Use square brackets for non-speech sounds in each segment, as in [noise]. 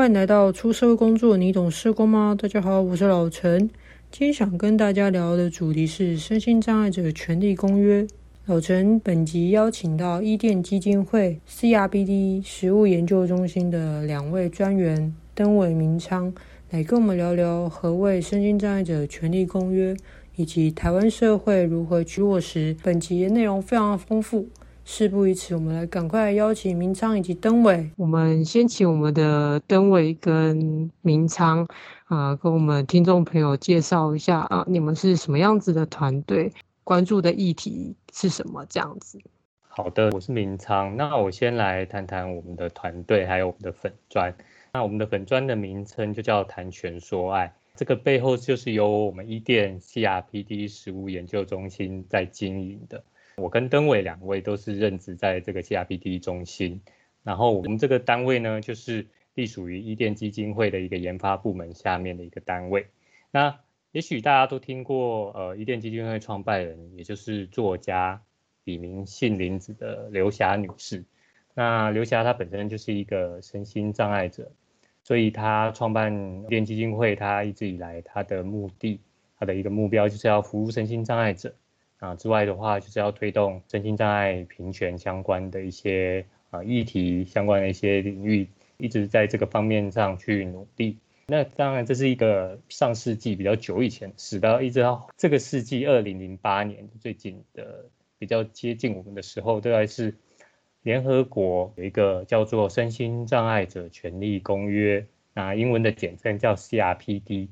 欢迎来到出社会工作，你懂社工吗？大家好，我是老陈。今天想跟大家聊的主题是身心障碍者权利公约。老陈本集邀请到伊甸基金会 CRBD 实务研究中心的两位专员登伟明昌，来跟我们聊聊何谓身心障碍者权利公约，以及台湾社会如何去落实。本集的内容非常丰富。事不宜迟，我们来赶快邀请明昌以及登伟。我们先请我们的登伟跟明昌啊、呃，跟我们听众朋友介绍一下啊，你们是什么样子的团队，关注的议题是什么？这样子。好的，我是明昌。那我先来谈谈我们的团队，还有我们的粉砖。那我们的粉砖的名称就叫谈权说爱，这个背后就是由我们伊甸 CRPD 实务研究中心在经营的。我跟登伟两位都是任职在这个 CRPD 中心，然后我们这个单位呢，就是隶属于伊甸基金会的一个研发部门下面的一个单位。那也许大家都听过，呃，伊甸基金会创办人，也就是作家笔名杏林子的刘霞女士。那刘霞她本身就是一个身心障碍者，所以她创办伊甸基金会，她一直以来她的目的，她的一个目标就是要服务身心障碍者。啊，之外的话，就是要推动身心障碍平权相关的一些啊议题，相关的一些领域，一直在这个方面上去努力。那当然，这是一个上世纪比较久以前，直到一直到这个世纪二零零八年最近的比较接近我们的时候，都还是联合国有一个叫做《身心障碍者权利公约》，那英文的简称叫 CRPD。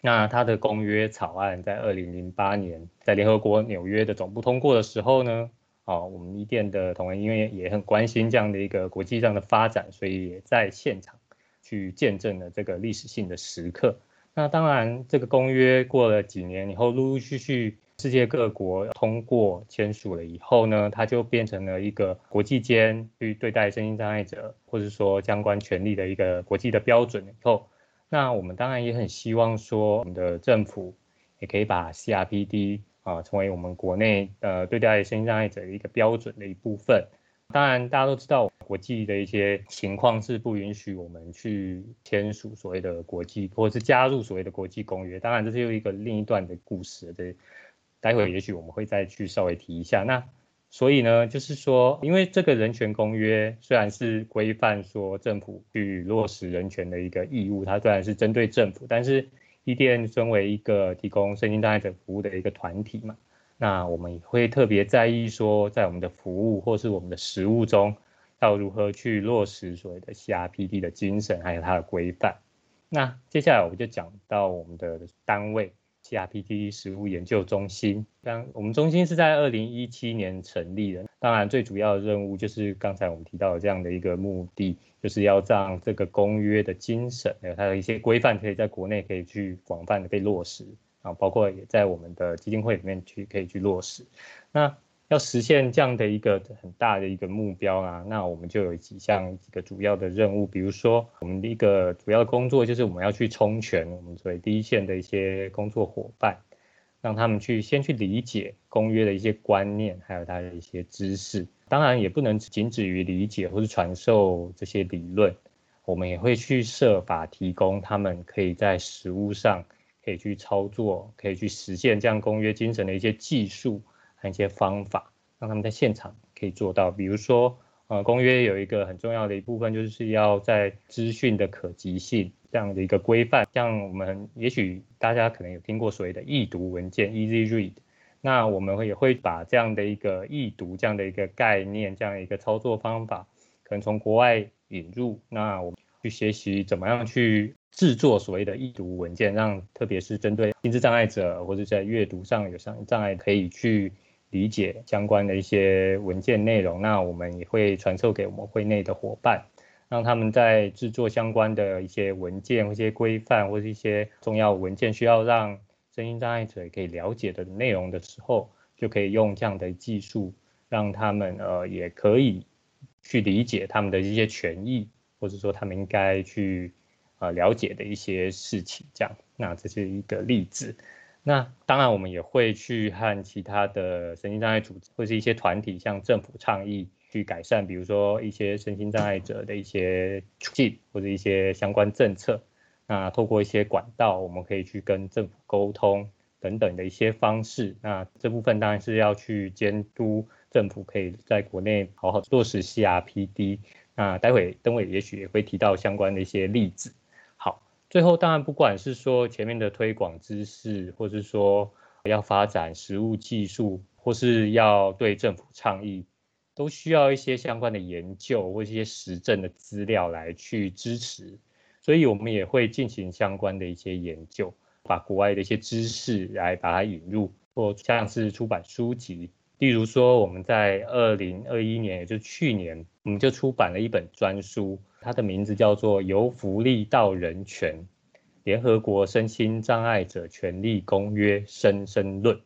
那它的公约草案在二零零八年在联合国纽约的总部通过的时候呢，哦，我们伊甸的同仁因为也很关心这样的一个国际上的发展，所以也在现场去见证了这个历史性的时刻。那当然，这个公约过了几年以后，陆陆续续世界各国通过签署了以后呢，它就变成了一个国际间去对待身心障碍者或者说相关权利的一个国际的标准以后。那我们当然也很希望说，我们的政府也可以把 CRPD 啊成为我们国内呃对待身心障碍者的一个标准的一部分。当然，大家都知道国际的一些情况是不允许我们去签署所谓的国际，或者是加入所谓的国际公约。当然，这是又一个另一段的故事，对，待会也许我们会再去稍微提一下。那所以呢，就是说，因为这个人权公约虽然是规范说政府去落实人权的一个义务，它虽然是针对政府，但是伊甸身为一个提供身心障碍者服务的一个团体嘛，那我们也会特别在意说，在我们的服务或是我们的实务中，要如何去落实所谓的 CRPD 的精神，还有它的规范。那接下来我们就讲到我们的单位。CRPD 食物研究中心，当我们中心是在二零一七年成立的。当然，最主要的任务就是刚才我们提到的这样的一个目的，就是要让这个公约的精神，还有它的一些规范，可以在国内可以去广泛的被落实，啊，包括也在我们的基金会里面去可以去落实。那要实现这样的一个很大的一个目标啊，那我们就有几项几个主要的任务，比如说我们的一个主要工作就是我们要去充权我们作为第一线的一些工作伙伴，让他们去先去理解公约的一些观念，还有他的一些知识。当然也不能仅止于理解或是传授这些理论，我们也会去设法提供他们可以在实务上可以去操作，可以去实现这样公约精神的一些技术。和一些方法，让他们在现场可以做到。比如说，呃，公约有一个很重要的一部分，就是要在资讯的可及性这样的一个规范。像我们也许大家可能有听过所谓的易读文件 （easy read），那我们会也会把这样的一个易读这样的一个概念、这样一个操作方法，可能从国外引入。那我们去学习怎么样去制作所谓的易读文件，让特别是针对心智障碍者或者在阅读上有障障碍可以去。理解相关的一些文件内容，那我们也会传授给我们会内的伙伴，让他们在制作相关的一些文件或一些规范或是一些重要文件需要让身心障碍者可以了解的内容的时候，就可以用这样的技术，让他们呃也可以去理解他们的一些权益，或者说他们应该去呃了解的一些事情，这样，那这是一个例子。那当然，我们也会去和其他的身心障碍组织或是一些团体向政府倡议，去改善，比如说一些身心障碍者的一些处境或者一些相关政策。那透过一些管道，我们可以去跟政府沟通等等的一些方式。那这部分当然是要去监督政府可以在国内好好落实 CRPD。那待会邓伟也许也会提到相关的一些例子。最后当然不管是说前面的推广知识，或是说要发展实物技术，或是要对政府倡议，都需要一些相关的研究或一些实证的资料来去支持。所以，我们也会进行相关的一些研究，把国外的一些知识来把它引入，或像是出版书籍。例如说，我们在二零二一年，也就是去年，我们就出版了一本专书，它的名字叫做《由福利到人权：联合国身心障碍者权利公约深深论》。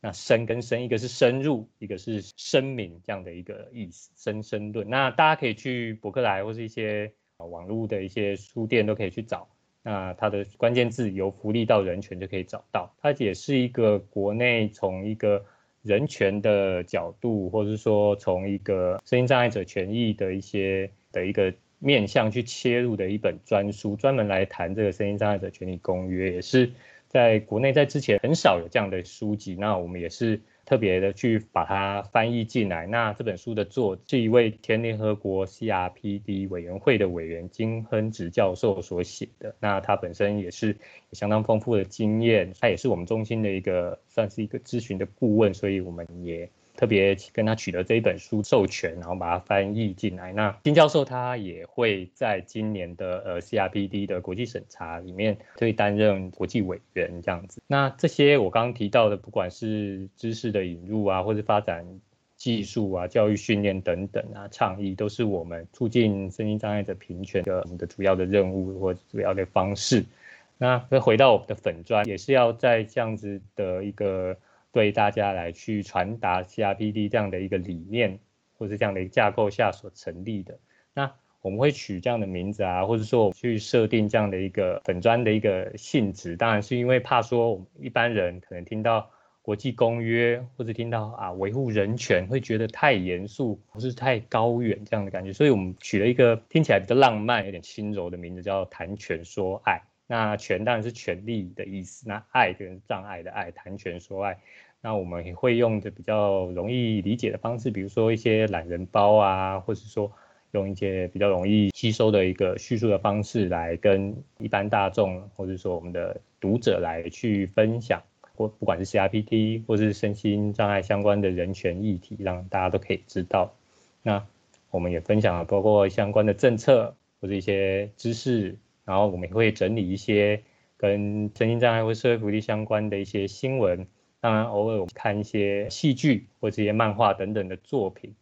那深跟深，一个是深入，一个是声明，这样的一个意思。深深论，那大家可以去博客来或是一些。网络的一些书店都可以去找，那它的关键字由福利到人权就可以找到。它也是一个国内从一个人权的角度，或者是说从一个身心障碍者权益的一些的一个面向去切入的一本专书，专门来谈这个声音障碍者权利公约，也是在国内在之前很少有这样的书籍。那我们也是。特别的去把它翻译进来。那这本书的作者是一位前联合国 CRPD 委员会的委员金亨植教授所写的。那他本身也是有相当丰富的经验，他也是我们中心的一个算是一个咨询的顾问，所以我们也。特别跟他取得这一本书授权，然后把它翻译进来。那金教授他也会在今年的呃 CRPD 的国际审查里面，会担任国际委员这样子。那这些我刚刚提到的，不管是知识的引入啊，或是发展技术啊、教育训练等等啊，倡议都是我们促进身心障碍者平权的我们的主要的任务或主要的方式。那回到我们的粉专，也是要在这样子的一个。对大家来去传达 CRPD 这样的一个理念，或是这样的一个架构下所成立的，那我们会取这样的名字啊，或者说去设定这样的一个粉专的一个性质，当然是因为怕说一般人可能听到国际公约，或者听到啊维护人权，会觉得太严肃不是太高远这样的感觉，所以我们取了一个听起来比较浪漫、有点轻柔的名字，叫谈权说爱。那权当然是权力的意思，那爱就是障碍的爱，谈权说爱。那我们也会用的比较容易理解的方式，比如说一些懒人包啊，或者说用一些比较容易吸收的一个叙述的方式来跟一般大众，或者说我们的读者来去分享，或不管是 CRPD 或是身心障碍相关的人权议题，让大家都可以知道。那我们也分享了包括相关的政策或者一些知识。然后我们也会整理一些跟身心障碍或社会福利相关的一些新闻，当然偶尔我们看一些戏剧或这些漫画等等的作品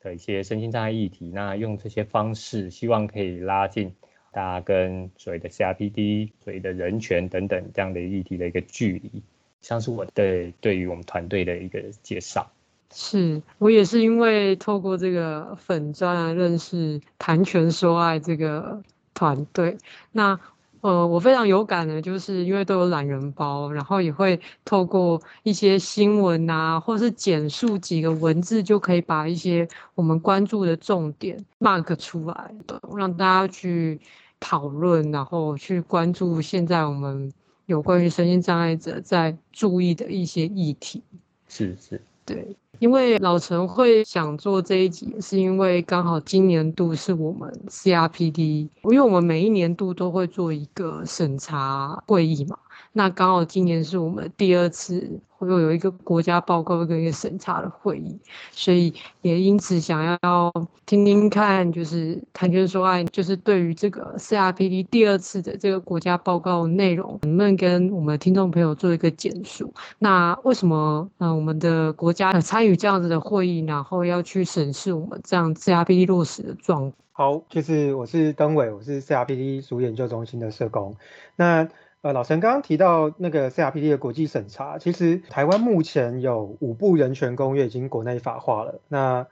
的一些身心障碍议题，那用这些方式，希望可以拉近大家跟所谓的 CRPD、所谓的人权等等这样的议题的一个距离，像是我对对于我们团队的一个介绍。是我也是因为透过这个粉专啊，认识谈权说爱这个。团队，那呃，我非常有感的，就是因为都有懒人包，然后也会透过一些新闻啊，或是简述几个文字，就可以把一些我们关注的重点 mark 出来，让大家去讨论，然后去关注现在我们有关于身心障碍者在注意的一些议题。是是，对。因为老陈会想做这一集，是因为刚好今年度是我们 CRPD，因为我们每一年度都会做一个审查会议嘛。那刚好今年是我们第二次会有一个国家报告跟一个审查的会议，所以也因此想要听听看，就是谈权说爱，就是对于这个 CRPD 第二次的这个国家报告内容，能不能跟我们的听众朋友做一个简述？那为什么嗯我们的国家参与这样子的会议，然后要去审视我们这样 CRPD 落实的状况？好，就是我是登伟，我是 CRPD 主研究中心的社工，那。呃，老陈刚刚提到那个 CRPD 的国际审查，其实台湾目前有五部人权公约已经国内法化了。那，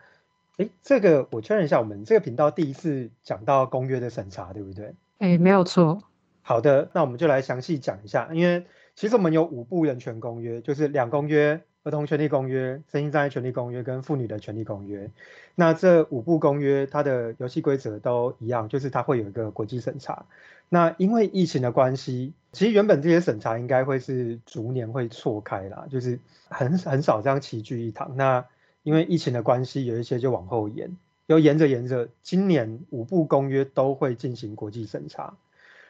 诶，这个我确认一下，我们这个频道第一次讲到公约的审查，对不对？诶，没有错。好的，那我们就来详细讲一下，因为其实我们有五部人权公约，就是两公约儿童权利公约、身心障碍权利公约跟妇女的权利公约。那这五部公约，它的游戏规则都一样，就是它会有一个国际审查。那因为疫情的关系，其实原本这些审查应该会是逐年会错开啦，就是很很少这样齐聚一堂。那因为疫情的关系，有一些就往后延，又延着延着，今年五部公约都会进行国际审查。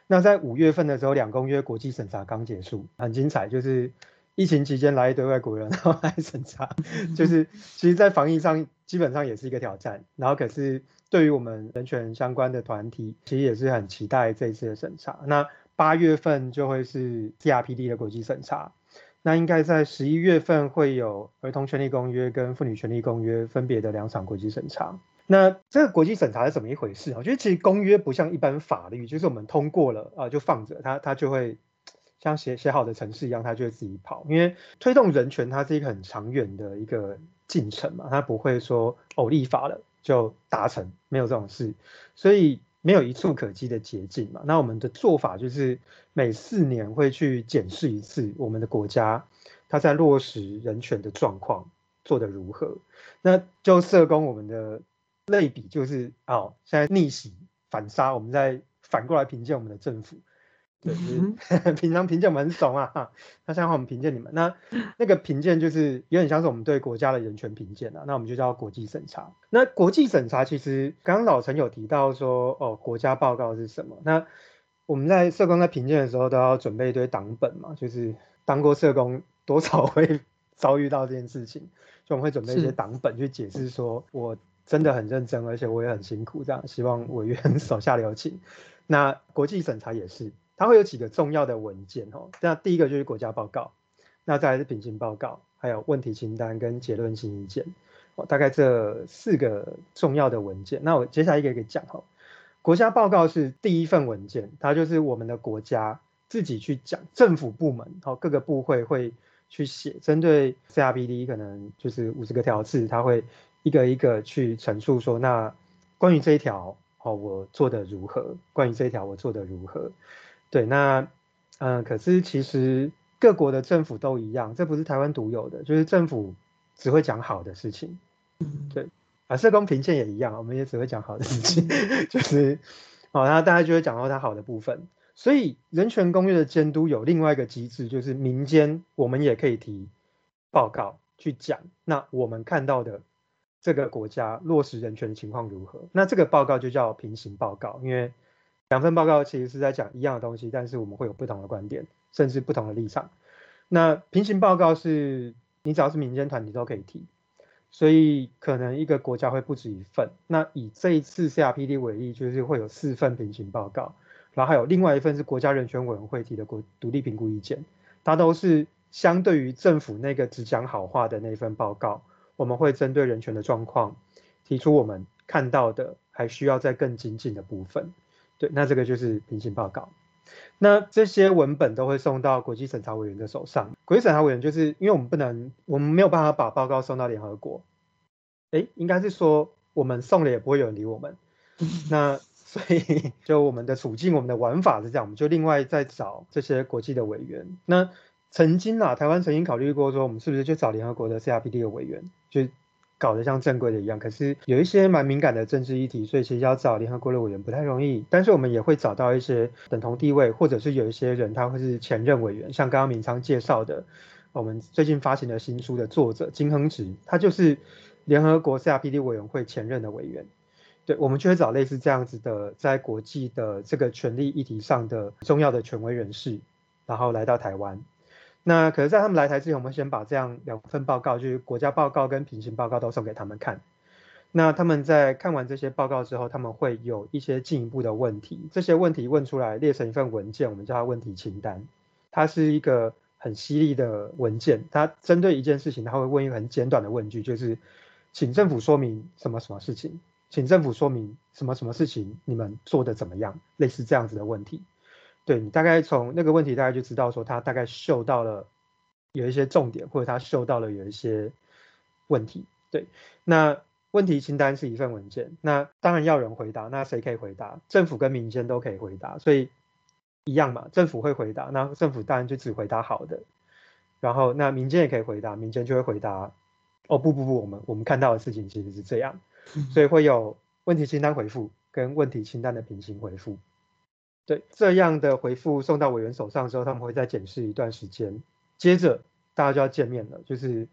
那在五月份的时候，两公约国际审查刚结束，很精彩，就是。疫情期间来一堆外国人，然后来审查，[laughs] 就是其实，在防疫上基本上也是一个挑战。然后，可是对于我们人权相关的团体，其实也是很期待这一次的审查。那八月份就会是 CRPD 的国际审查，那应该在十一月份会有儿童权利公约跟妇女权利公约分别的两场国际审查。那这个国际审查是怎么一回事？我觉得其实公约不像一般法律，就是我们通过了啊就放着，它它就会。像写写好的程式一样，它就会自己跑。因为推动人权，它是一个很长远的一个进程嘛，它不会说哦立法了就达成，没有这种事，所以没有一触可及的捷径嘛。那我们的做法就是每四年会去检视一次我们的国家，它在落实人权的状况做得如何。那就社工我们的类比就是哦，现在逆袭反杀，我们再反过来评鉴我们的政府。对，就是 [laughs] 平常评鉴我们很怂啊，那现在我们评鉴你们，那 [laughs] 那个评鉴就是有点像是我们对国家的人权评鉴啊，那我们就叫国际审查。那国际审查其实刚刚老陈有提到说，哦，国家报告是什么？那我们在社工在评鉴的时候都要准备一堆档本嘛，就是当过社工多少会 [laughs] 遭遇到这件事情，所以我们会准备一些档本去解释说，我真的很认真，而且我也很辛苦，这样希望委员手下留情。那国际审查也是。它会有几个重要的文件哦，那第一个就是国家报告，那再来是品行报告，还有问题清单跟结论性意见，哦，大概这四个重要的文件。那我接下来一个一个讲哈。国家报告是第一份文件，它就是我们的国家自己去讲，政府部门哦，各个部会会去写，针对 CRPD 可能就是五十个条次，它会一个一个去陈述说，那关于这一条哦，我做得如何？关于这一条我做得如何？对，那，嗯、呃，可是其实各国的政府都一样，这不是台湾独有的，就是政府只会讲好的事情。对，啊，社工评鉴也一样，我们也只会讲好的事情，[laughs] 就是，哦，那大家就会讲到它好的部分。所以人权公约的监督有另外一个机制，就是民间我们也可以提报告去讲，那我们看到的这个国家落实人权的情况如何？那这个报告就叫平行报告，因为。两份报告其实是在讲一样的东西，但是我们会有不同的观点，甚至不同的立场。那平行报告是你只要是民间团体都可以提，所以可能一个国家会不止一份。那以这一次 CRPD 为例，就是会有四份平行报告，然后还有另外一份是国家人权委员会提的国独立评估意见，它都是相对于政府那个只讲好话的那份报告，我们会针对人权的状况提出我们看到的还需要再更精进的部分。对，那这个就是平行报告。那这些文本都会送到国际审查委员的手上。国际审查委员就是因为我们不能，我们没有办法把报告送到联合国。诶，应该是说我们送了也不会有人理我们。[laughs] 那所以 [laughs] 就我们的处境，我们的玩法是这样，我们就另外再找这些国际的委员。那曾经啊，台湾曾经考虑过说，我们是不是就找联合国的 CRPD 的委员，就。搞得像正规的一样，可是有一些蛮敏感的政治议题，所以其实要找联合国的委员不太容易。但是我们也会找到一些等同地位，或者是有一些人他会是前任委员，像刚刚明昌介绍的，我们最近发行的新书的作者金亨植，他就是联合国 CRPD 委员会前任的委员。对，我们就会找类似这样子的，在国际的这个权利议题上的重要的权威人士，然后来到台湾。那可是，在他们来台之前，我们先把这样两份报告，就是国家报告跟平行报告都送给他们看。那他们在看完这些报告之后，他们会有一些进一步的问题。这些问题问出来，列成一份文件，我们叫它问题清单。它是一个很犀利的文件，它针对一件事情，它会问一个很简短的问句，就是请政府说明什么什么事情，请政府说明什么什么事情，你们做的怎么样？类似这样子的问题。对，你大概从那个问题大概就知道说他大概嗅到了有一些重点，或者他嗅到了有一些问题。对，那问题清单是一份文件，那当然要人回答，那谁可以回答？政府跟民间都可以回答，所以一样嘛，政府会回答，那政府当然就只回答好的。然后那民间也可以回答，民间就会回答，哦不不不，我们我们看到的事情其实是这样，所以会有问题清单回复跟问题清单的平行回复。对，这样的回复送到委员手上之后，他们会再检视一段时间，接着大家就要见面了，就是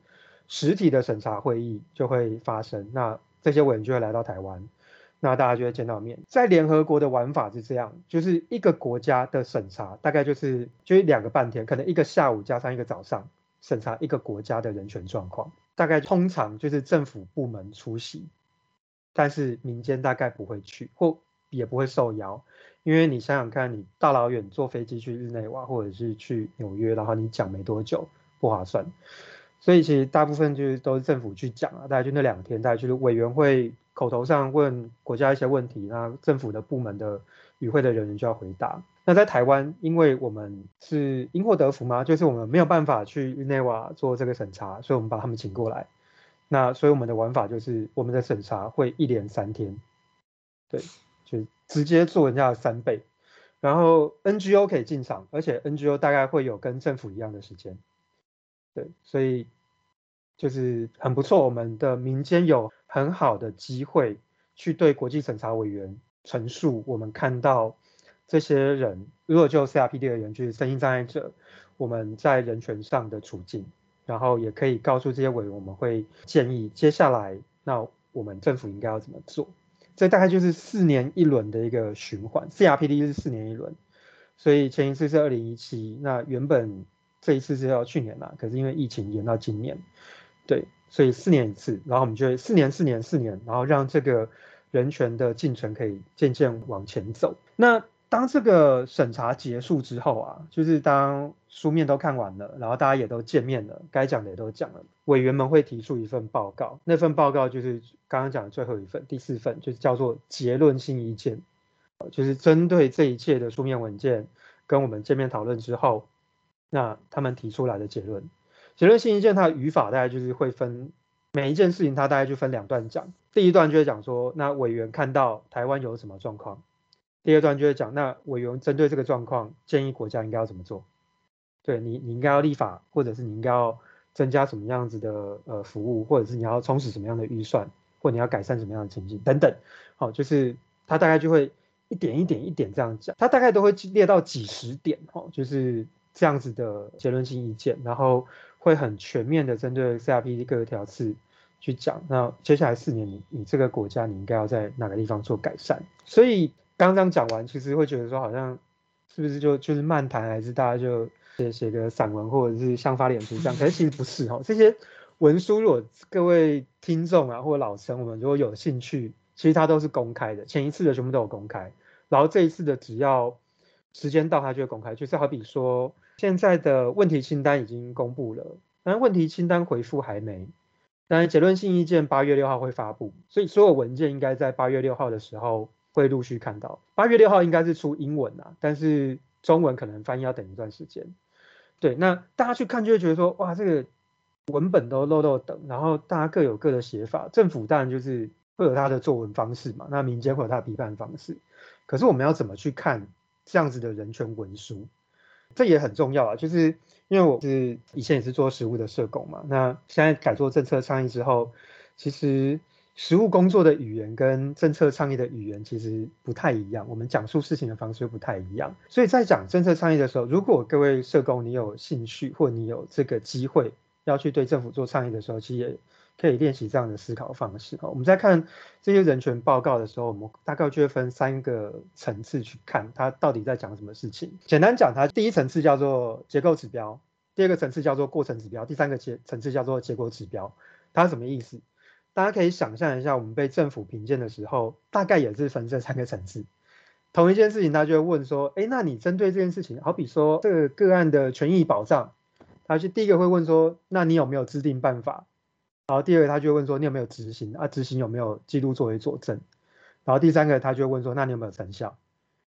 实体的审查会议就会发生，那这些委员就会来到台湾。那大家就会见到面。在联合国的玩法是这样，就是一个国家的审查大概就是就是两个半天，可能一个下午加上一个早上审查一个国家的人权状况。大概通常就是政府部门出席，但是民间大概不会去，或也不会受邀，因为你想想看，你大老远坐飞机去日内瓦或者是去纽约，然后你讲没多久，不划算。所以其实大部分就是都是政府去讲啊，大概就那两天，大概就是委员会。口头上问国家一些问题，那政府的部门的与会的人员就要回答。那在台湾，因为我们是因祸得福嘛，就是我们没有办法去日内瓦做这个审查，所以我们把他们请过来。那所以我们的玩法就是，我们的审查会一连三天，对，就直接做人家的三倍。然后 NGO 可以进场，而且 NGO 大概会有跟政府一样的时间，对，所以就是很不错。我们的民间有。很好的机会去对国际审查委员陈述，我们看到这些人，如果就 CRPD 而言，就是身心障碍者，我们在人权上的处境，然后也可以告诉这些委员，我们会建议接下来，那我们政府应该要怎么做？这大概就是四年一轮的一个循环，CRPD 是四年一轮，所以前一次是二零一七，那原本这一次是要去年啦，可是因为疫情延到今年，对。所以四年一次，然后我们就四年、四年、四年，然后让这个人权的进程可以渐渐往前走。那当这个审查结束之后啊，就是当书面都看完了，然后大家也都见面了，该讲的也都讲了，委员们会提出一份报告，那份报告就是刚刚讲的最后一份，第四份就是叫做结论性意见，就是针对这一切的书面文件跟我们见面讨论之后，那他们提出来的结论。结论性意见，它的语法大概就是会分每一件事情，它大概就分两段讲。第一段就会讲说，那委员看到台湾有什么状况；第二段就会讲，那委员针对这个状况，建议国家应该要怎么做。对你，你应该要立法，或者是你应该要增加什么样子的呃服务，或者是你要充实什么样的预算，或你要改善什么样的情境等等。好，就是它大概就会一点一点一点这样讲，它大概都会列到几十点，哦，就是这样子的结论性意见，然后。会很全面的针对 CRP 各个条次去讲。那接下来四年，你你这个国家你应该要在哪个地方做改善？所以刚刚讲完，其实会觉得说好像是不是就就是漫谈，还是大家就写写个散文，或者是像发脸书这样？可是其实不是哦。这些文书，如果各位听众啊或老师我们如果有兴趣，其实它都是公开的。前一次的全部都有公开，然后这一次的只要时间到，它就会公开。就是好比说。现在的问题清单已经公布了，但问题清单回复还没。当然，结论性意见八月六号会发布，所以所有文件应该在八月六号的时候会陆续看到。八月六号应该是出英文啊，但是中文可能翻译要等一段时间。对，那大家去看就会觉得说，哇，这个文本都漏漏等，然后大家各有各的写法。政府当然就是会有他的作文方式嘛，那民间会有他的批判方式。可是我们要怎么去看这样子的人权文书？这也很重要啊，就是因为我是以前也是做实务的社工嘛，那现在改做政策倡议之后，其实实务工作的语言跟政策倡议的语言其实不太一样，我们讲述事情的方式又不太一样，所以在讲政策倡议的时候，如果各位社工你有兴趣或你有这个机会要去对政府做倡议的时候，其实也。可以练习这样的思考方式。我们在看这些人权报告的时候，我们大概就会分三个层次去看，它到底在讲什么事情。简单讲，它第一层次叫做结构指标，第二个层次叫做过程指标，第三个层层次叫做结果指标。它什么意思？大家可以想象一下，我们被政府评鉴的时候，大概也是分这三个层次。同一件事情，他就会问说：“哎，那你针对这件事情，好比说这个个案的权益保障，他就第一个会问说：那你有没有制定办法？”然后第二个他就问说，你有没有执行啊？执行有没有记录作为佐证？然后第三个他就问说，那你有没有成效？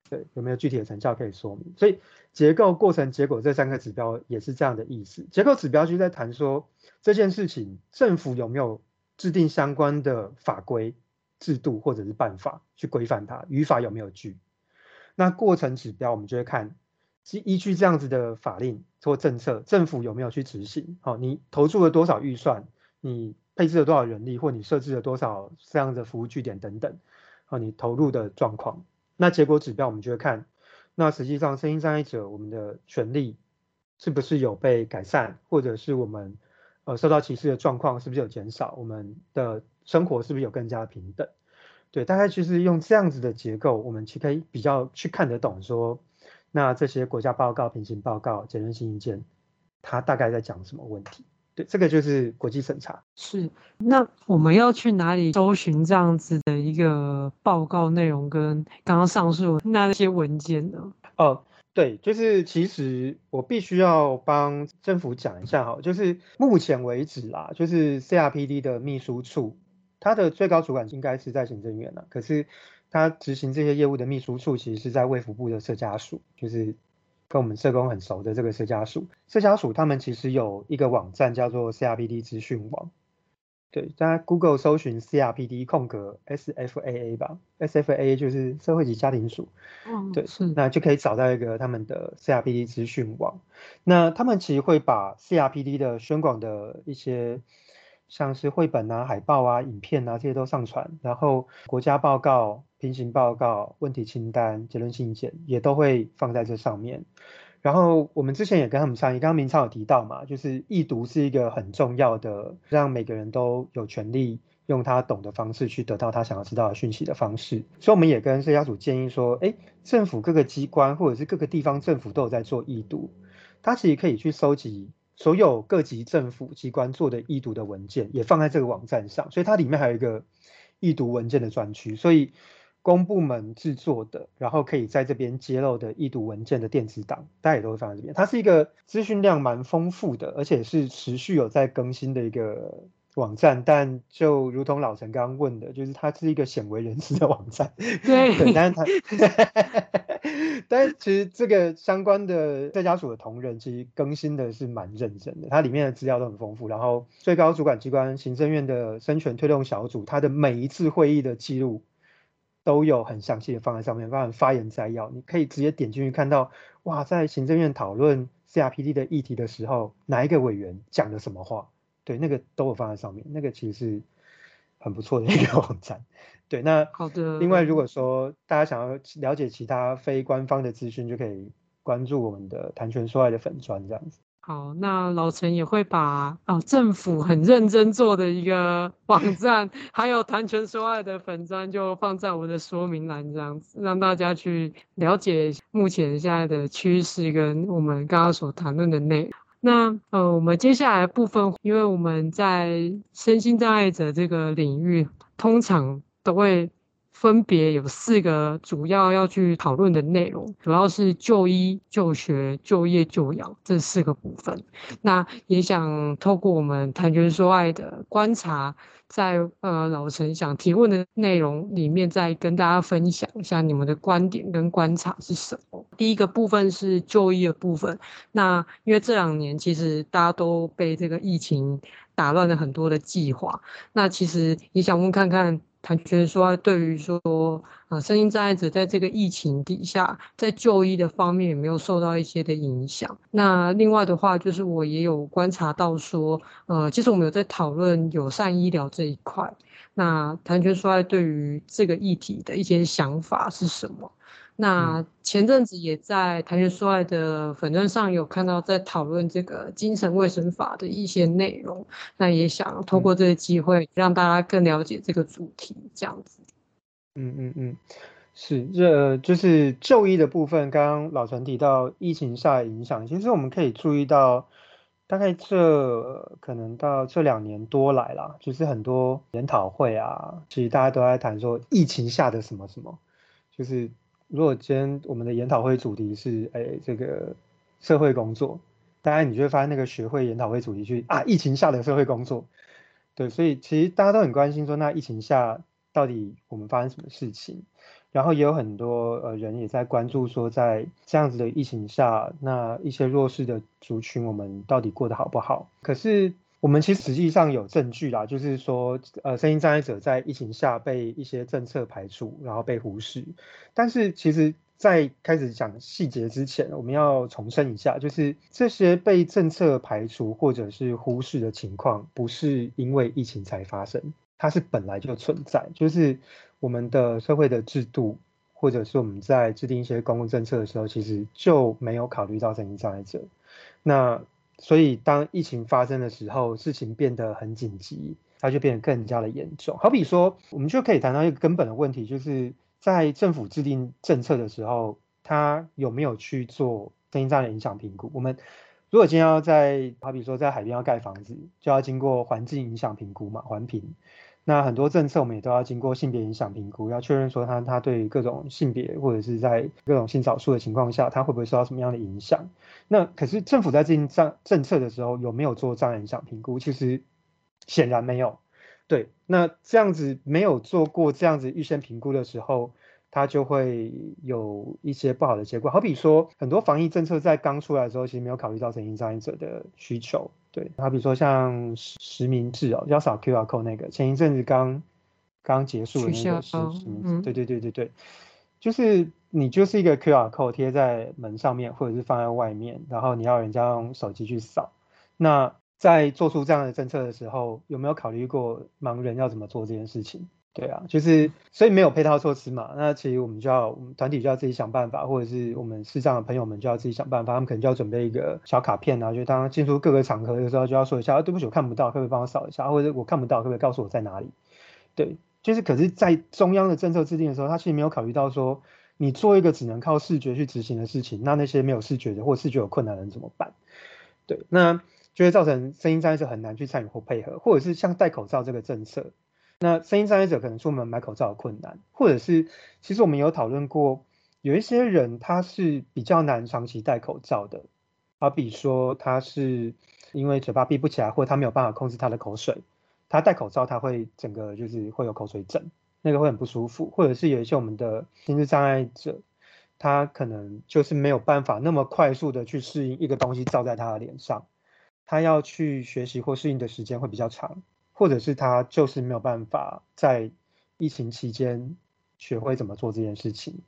对，有没有具体的成效可以说明？所以结构、过程、结果这三个指标也是这样的意思。结构指标就是在谈说这件事情政府有没有制定相关的法规、制度或者是办法去规范它，语法有没有据？那过程指标我们就会看依据这样子的法令或政策，政府有没有去执行？好，你投注了多少预算？你配置了多少人力？或你设置了多少这样的服务据点等等？好，你投入的状况，那结果指标我们就会看，那实际上声音障碍者我们的权利是不是有被改善，或者是我们呃受到歧视的状况是不是有减少？我们的生活是不是有更加平等？对，大概就是用这样子的结构，我们其实可以比较去看得懂说，那这些国家报告、平行报告、结论性意见，它大概在讲什么问题？对，这个就是国际审查。是，那我们要去哪里搜寻这样子的一个报告内容跟刚刚上述那些文件呢？哦，对，就是其实我必须要帮政府讲一下哈，就是目前为止啦，就是 CRPD 的秘书处。它的最高主管应该是在行政院了，可是他执行这些业务的秘书处其实是在卫福部的社家署，就是跟我们社工很熟的这个社家署。社家署他们其实有一个网站叫做 CRPD 资讯网，对，大家 Google 搜寻 CRPD 空格 SFAA 吧，SFAA 就是社会及家庭署，嗯，对，是，那就可以找到一个他们的 CRPD 资讯网。那他们其实会把 CRPD 的宣广的一些。像是绘本啊、海报啊、影片啊这些都上传，然后国家报告、平行报告、问题清单、结论信件也都会放在这上面。然后我们之前也跟他们倡议，刚刚明超有提到嘛，就是易读是一个很重要的，让每个人都有权利用他懂的方式去得到他想要知道的讯息的方式。所以我们也跟社家署建议说，哎，政府各个机关或者是各个地方政府都有在做易读，他其实可以去收集。所有各级政府机关做的易读的文件也放在这个网站上，所以它里面还有一个易读文件的专区，所以公部门制作的，然后可以在这边揭露的易读文件的电子档，大家也都会放在这边。它是一个资讯量蛮丰富的，而且是持续有在更新的一个。网站，但就如同老陈刚刚问的，就是它是一个鲜为人知的网站，[laughs] 对，对，但是它，[laughs] 但是其实这个相关的在家署的同仁其实更新的是蛮认真的，它里面的资料都很丰富，然后最高主管机关行政院的生权推动小组，它的每一次会议的记录都有很详细的放在上面，包含发言摘要，你可以直接点进去看到，哇，在行政院讨论 CRPD 的议题的时候，哪一个委员讲了什么话。对，那个都有放在上面，那个其实是很不错的一个 [laughs] 网站。对，那好的。另外，如果说大家想要了解其他非官方的资讯，就可以关注我们的谈权说爱的粉专这样子。好，那老陈也会把哦政府很认真做的一个 [laughs] 网站，还有谈权说爱的粉专，就放在我们的说明栏这样子，让大家去了解目前现在的趋势跟我们刚刚所谈论的内容。那呃，我们接下来部分，因为我们在身心障碍者这个领域，通常都会分别有四个主要要去讨论的内容，主要是就医、就学、就业、就养这四个部分。那也想透过我们谈权说爱的观察。在呃，老陈想提问的内容里面，再跟大家分享一下你们的观点跟观察是什么。第一个部分是就医的部分，那因为这两年其实大家都被这个疫情打乱了很多的计划，那其实也想问看看。谭泉说，对于说呃，身心障碍者在这个疫情底下，在就医的方面有没有受到一些的影响？那另外的话，就是我也有观察到说，呃，其实我们有在讨论友善医疗这一块。那谭泉说，对于这个议题的一些想法是什么？那前阵子也在谈权说爱的粉专上有看到在讨论这个精神卫生法的一些内容，那也想透过这个机会让大家更了解这个主题，这样子。嗯嗯嗯，是，这就是就医的部分。刚刚老陈提到疫情下的影响，其实我们可以注意到，大概这可能到这两年多来啦，就是很多研讨会啊，其实大家都在谈说疫情下的什么什么，就是。如果今天我们的研讨会主题是哎这个社会工作，大家你就会发现那个学会研讨会主题去啊疫情下的社会工作，对，所以其实大家都很关心说，那疫情下到底我们发生什么事情，然后也有很多呃人也在关注说，在这样子的疫情下，那一些弱势的族群我们到底过得好不好？可是。我们其实实际上有证据啦，就是说，呃，身心障碍者在疫情下被一些政策排除，然后被忽视。但是其实在开始讲细节之前，我们要重申一下，就是这些被政策排除或者是忽视的情况，不是因为疫情才发生，它是本来就存在，就是我们的社会的制度，或者是我们在制定一些公共政策的时候，其实就没有考虑到身心障碍者。那所以当疫情发生的时候，事情变得很紧急，它就变得更加的严重。好比说，我们就可以谈到一个根本的问题，就是。在政府制定政策的时候，它有没有去做声音障碍影响评估？我们如果今天要在，好比说在海边要盖房子，就要经过环境影响评估嘛，环评。那很多政策我们也都要经过性别影响评估，要确认说他他对各种性别或者是在各种性少数的情况下，他会不会受到什么样的影响？那可是政府在制定政政策的时候，有没有做障碍影响评估？其实显然没有。对，那这样子没有做过这样子预先评估的时候，它就会有一些不好的结果。好比说，很多防疫政策在刚出来的时候，其实没有考虑到身心障碍者的需求。对，好比说像实名制哦，要扫 QR code 那个，前一阵子刚刚结束的那个实实名制，嗯、对对对对对，就是你就是一个 QR code 贴在门上面，或者是放在外面，然后你要人家用手机去扫，那。在做出这样的政策的时候，有没有考虑过盲人要怎么做这件事情？对啊，就是所以没有配套措施嘛。那其实我们就要，我们团体就要自己想办法，或者是我们视障的朋友们就要自己想办法。他们可能就要准备一个小卡片啊，就当进出各个场合的时候就要说一下，啊，对不起，我看不到，可不可以帮我扫一下？或者我看不到，可不可以告诉我在哪里？对，就是可是，在中央的政策制定的时候，他其实没有考虑到说，你做一个只能靠视觉去执行的事情，那那些没有视觉的或视觉有困难的人怎么办？对，那。就会造成声音障碍者很难去参与或配合，或者是像戴口罩这个政策，那身心障碍者可能出门买口罩的困难，或者是其实我们有讨论过，有一些人他是比较难长期戴口罩的，好比说他是因为嘴巴闭不起来，或者他没有办法控制他的口水，他戴口罩他会整个就是会有口水疹，那个会很不舒服，或者是有一些我们的心智障碍者，他可能就是没有办法那么快速的去适应一个东西照在他的脸上。他要去学习或适应的时间会比较长，或者是他就是没有办法在疫情期间学会怎么做这件事情，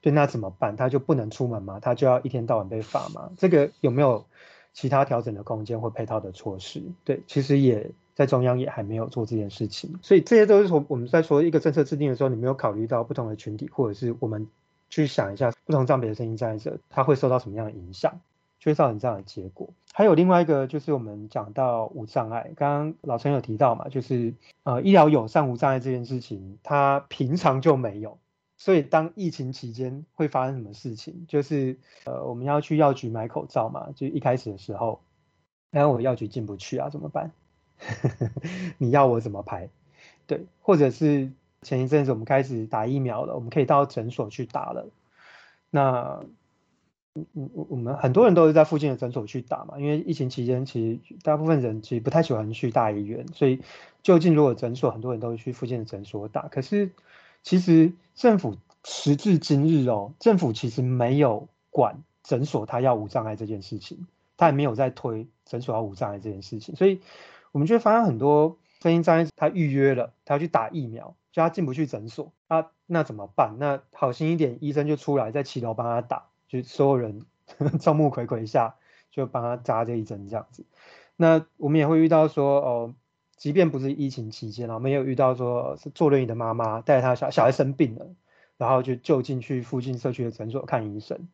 对，那怎么办？他就不能出门吗？他就要一天到晚被罚吗？这个有没有其他调整的空间或配套的措施？对，其实也在中央也还没有做这件事情，所以这些都是从我们在说一个政策制定的时候，你没有考虑到不同的群体，或者是我们去想一下不同账别的身心障碍者，他会受到什么样的影响？就会造成这样的结果。还有另外一个，就是我们讲到无障碍，刚刚老陈有提到嘛，就是呃医疗友善无障碍这件事情，它平常就没有，所以当疫情期间会发生什么事情，就是呃我们要去药局买口罩嘛，就一开始的时候，然后我药局进不去啊，怎么办？[laughs] 你要我怎么排？对，或者是前一阵子我们开始打疫苗了，我们可以到诊所去打了，那。我，我我们很多人都是在附近的诊所去打嘛，因为疫情期间，其实大部分人其实不太喜欢去大医院，所以就近如果诊所，很多人都会去附近的诊所打。可是其实政府时至今日哦，政府其实没有管诊所他要无障碍这件事情，他也没有在推诊所要无障碍这件事情，所以我们就会发现很多身心障碍他预约了，他要去打疫苗，就他进不去诊所，啊，那怎么办？那好心一点，医生就出来在七楼帮他打。就所有人 [laughs] 众目睽睽下就帮他扎这一针这样子，那我们也会遇到说哦，即便不是疫情期间，我们也有遇到说是坐轮椅的妈妈带他小小孩生病了，然后就就近去附近社区的诊所看医生，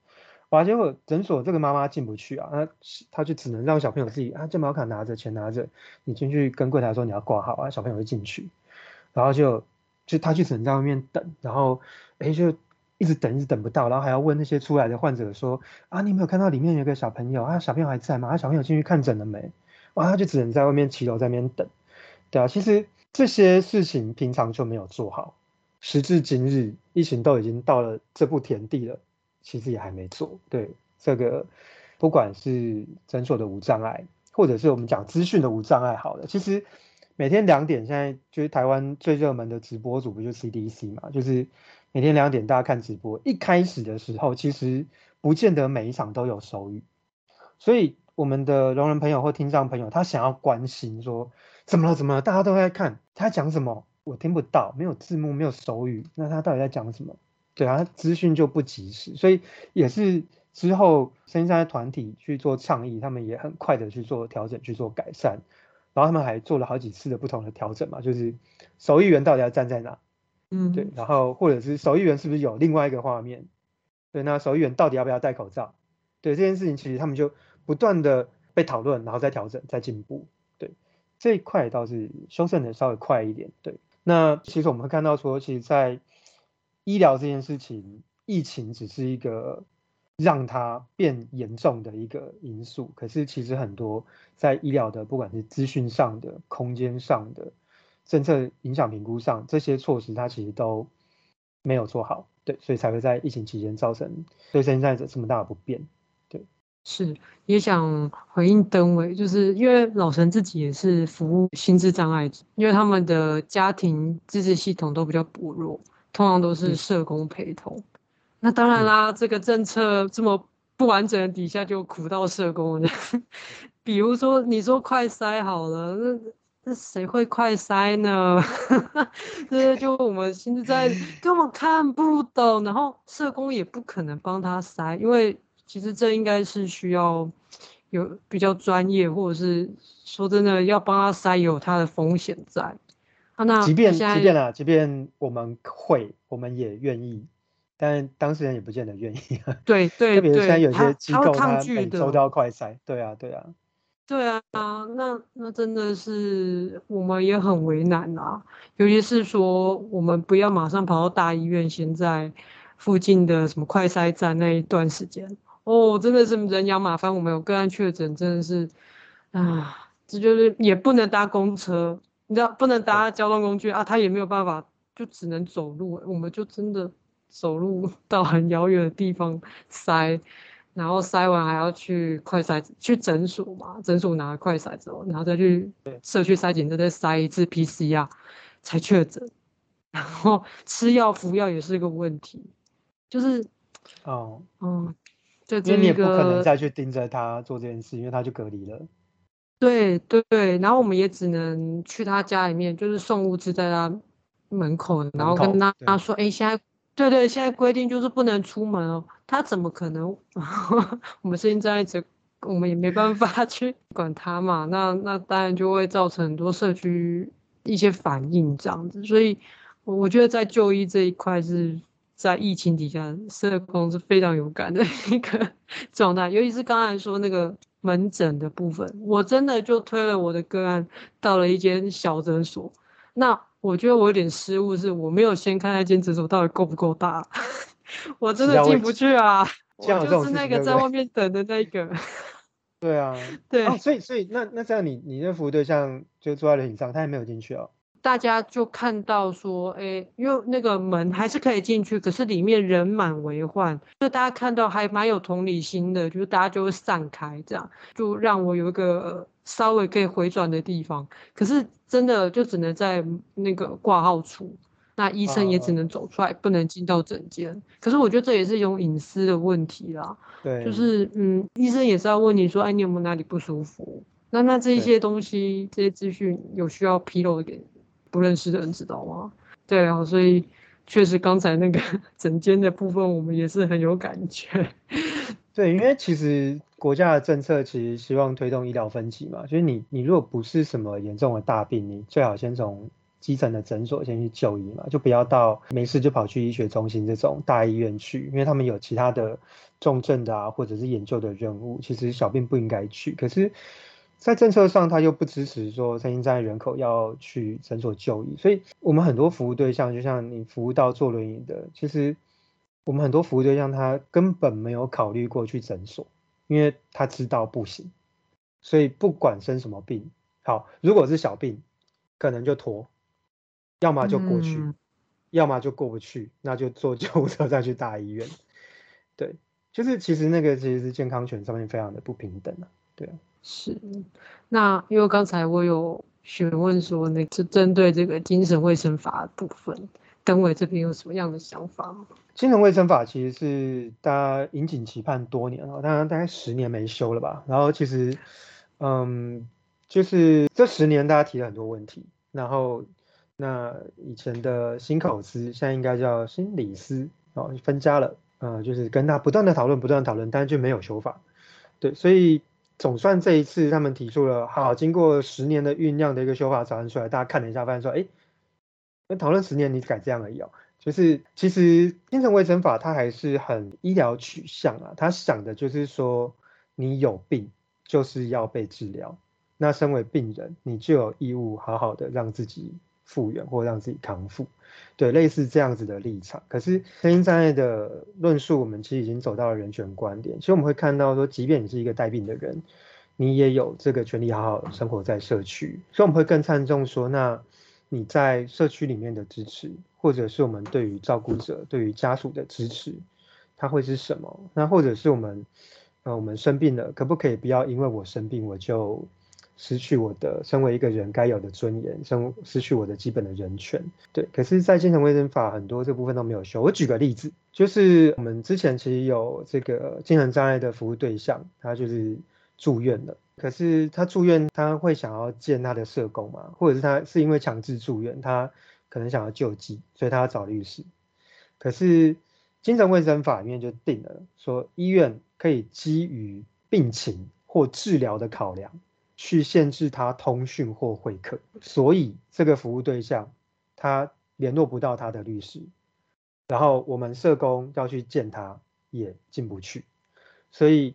哇，结果诊所这个妈妈进不去啊，那他就只能让小朋友自己啊，健保卡拿着钱拿着，你进去跟柜台说你要挂号啊，小朋友就进去，然后就就他就只能在外面等，然后哎就。一直等，一直等不到，然后还要问那些出来的患者说：“啊，你有没有看到里面有个小朋友啊？小朋友还在吗？啊，小朋友进去看诊了没？”哇，他就只能在外面骑楼在那边等。对啊，其实这些事情平常就没有做好，时至今日，疫情都已经到了这步田地了，其实也还没做。对，这个不管是诊所的无障碍，或者是我们讲资讯的无障碍，好了，其实每天两点，现在就是台湾最热门的直播主不就 CDC 嘛，就是。每天两点大家看直播，一开始的时候其实不见得每一场都有手语，所以我们的聋人朋友或听障朋友，他想要关心说怎么了怎么了，大家都在看他讲什么，我听不到，没有字幕，没有手语，那他到底在讲什么？对啊，资讯就不及时，所以也是之后身心障碍团体去做倡议，他们也很快的去做调整，去做改善，然后他们还做了好几次的不同的调整嘛，就是手艺员到底要站在哪？嗯，对，然后或者是手艺员是不是有另外一个画面？对，那手艺员到底要不要戴口罩？对，这件事情，其实他们就不断的被讨论，然后再调整，再进步。对，这一块倒是修正的稍微快一点。对，那其实我们会看到说，其实，在医疗这件事情，疫情只是一个让它变严重的一个因素。可是其实很多在医疗的，不管是资讯上的、空间上的、政策影响评估上，这些措施它其实都没有做好。对，所以才会在疫情期间造成对身心障碍者这么大的不便。对，是也想回应登伟，就是因为老陈自己也是服务心智障碍者，因为他们的家庭支持系统都比较薄弱。通常都是社工陪同，嗯、那当然啦，嗯、这个政策这么不完整的底下就苦到社工了。[laughs] 比如说你说快筛好了，那那谁会快塞呢？这 [laughs] 就我们现在 [laughs] 根本看不懂，然后社工也不可能帮他塞，因为其实这应该是需要有比较专业，或者是说真的要帮他塞有他的风险在。啊、那即便即便啊，即便我们会，我们也愿意，但当事人也不见得愿意。对对对，[laughs] 特别是现在有些机构他每周都要快筛，对啊对啊，对啊，那那真的是我们也很为难啊，尤其是说我们不要马上跑到大医院，先在附近的什么快筛站那一段时间，哦，真的是人仰马翻，我们有个案确诊，真的是啊，这就是也不能搭公车。你知道不能搭交通工具啊，他也没有办法，就只能走路。我们就真的走路到很遥远的地方筛，然后筛完还要去快筛去诊所嘛，诊所拿快筛之后，然后再去社区筛检，再筛一次 PCR 才确诊。然后吃药服药也是一个问题，就是哦，嗯，就这个，因为你也不可能再去盯着他做这件事，因为他就隔离了。对对对，然后我们也只能去他家里面，就是送物资在他门口，然后跟他他说：“哎，现在对对，现在规定就是不能出门哦。”他怎么可能？[laughs] 我们现在这，我们也没办法去管他嘛。那那当然就会造成很多社区一些反应这样子。所以我觉得在就医这一块是在疫情底下，社工是非常有感的一个 [laughs] 状态，尤其是刚才说那个。门诊的部分，我真的就推了我的个案到了一间小诊所。那我觉得我有点失误，是我没有先看那间诊所到底够不够大，[laughs] 我真的进不去啊。[laughs] 我就是那个在外面等的那个。[laughs] 对啊，对、哦，所以所以那那这样你你的服务对象就坐在轮椅上，他也没有进去哦。大家就看到说，哎、欸，因为那个门还是可以进去，可是里面人满为患，就大家看到还蛮有同理心的，就是大家就会散开，这样就让我有一个稍微可以回转的地方。可是真的就只能在那个挂号处，那医生也只能走出来，啊、不能进到诊间。可是我觉得这也是一种隐私的问题啦。对，就是嗯，医生也是要问你说，哎，你有没有哪里不舒服？那那这些东西，这些资讯有需要披露给不认识的人知道吗？对啊，所以确实刚才那个 [laughs] 诊间的部分，我们也是很有感觉。[laughs] 对，因为其实国家的政策其实希望推动医疗分级嘛，就是你你如果不是什么严重的大病，你最好先从基层的诊所先去就医嘛，就不要到没事就跑去医学中心这种大医院去，因为他们有其他的重症的啊，或者是研究的任务，其实小病不应该去。可是。在政策上，他又不支持说身心障碍人口要去诊所就医，所以我们很多服务对象，就像你服务到坐轮椅的，其实我们很多服务对象他根本没有考虑过去诊所，因为他知道不行，所以不管生什么病，好，如果是小病，可能就拖，要么就过去，嗯、要么就过不去，那就坐救护车再去大医院。对，就是其实那个其实是健康权上面非常的不平等啊，对啊。是，那因为刚才我有询问说，那是针对这个精神卫生法的部分，等伟这边有什么样的想法吗？精神卫生法其实是大家引颈期盼多年了，当然大概十年没修了吧。然后其实，嗯，就是这十年大家提了很多问题，然后那以前的心口司现在应该叫心理司，哦，分家了，呃，就是跟他不断的讨论，不断的讨论，但是就没有修法。对，所以总算这一次他们提出了，好，经过十年的酝酿的一个修法草案出来，大家看了一下，发现说，哎，那讨论十年，你改这样而已哦。就是其实精神卫生法它还是很医疗取向啊，他想的就是说，你有病就是要被治疗，那身为病人，你就有义务好好的让自己复原或让自己康复。对，类似这样子的立场。可是身心障碍的论述，我们其实已经走到了人权观点。其实我们会看到说，即便你是一个带病的人，你也有这个权利好好生活在社区。所以我们会更看重说，那你在社区里面的支持，或者是我们对于照顾者、对于家属的支持，它会是什么？那或者是我们，呃，我们生病了，可不可以不要因为我生病我就失去我的身为一个人该有的尊严，生失去我的基本的人权，对。可是，在精神卫生法很多这部分都没有修。我举个例子，就是我们之前其实有这个精神障碍的服务对象，他就是住院了。可是他住院，他会想要见他的社工嘛？或者是他是因为强制住院，他可能想要救济，所以他要找律师。可是精神卫生法里面就定了，说医院可以基于病情或治疗的考量。去限制他通讯或会客，所以这个服务对象他联络不到他的律师，然后我们社工要去见他也进不去，所以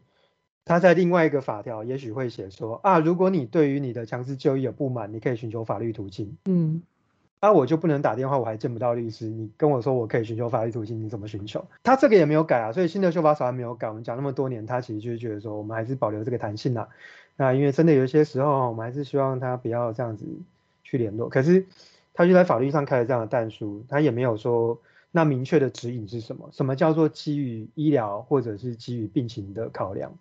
他在另外一个法条也许会写说啊，如果你对于你的强制就医有不满，你可以寻求法律途径。嗯。啊，我就不能打电话，我还见不到律师。你跟我说我可以寻求法律途径，你怎么寻求？他这个也没有改啊，所以新的修法草案没有改。我们讲那么多年，他其实就是觉得说，我们还是保留这个弹性啊。那因为真的有一些时候，我们还是希望他不要这样子去联络。可是他就在法律上开了这样的但书，他也没有说那明确的指引是什么？什么叫做基于医疗或者是基于病情的考量？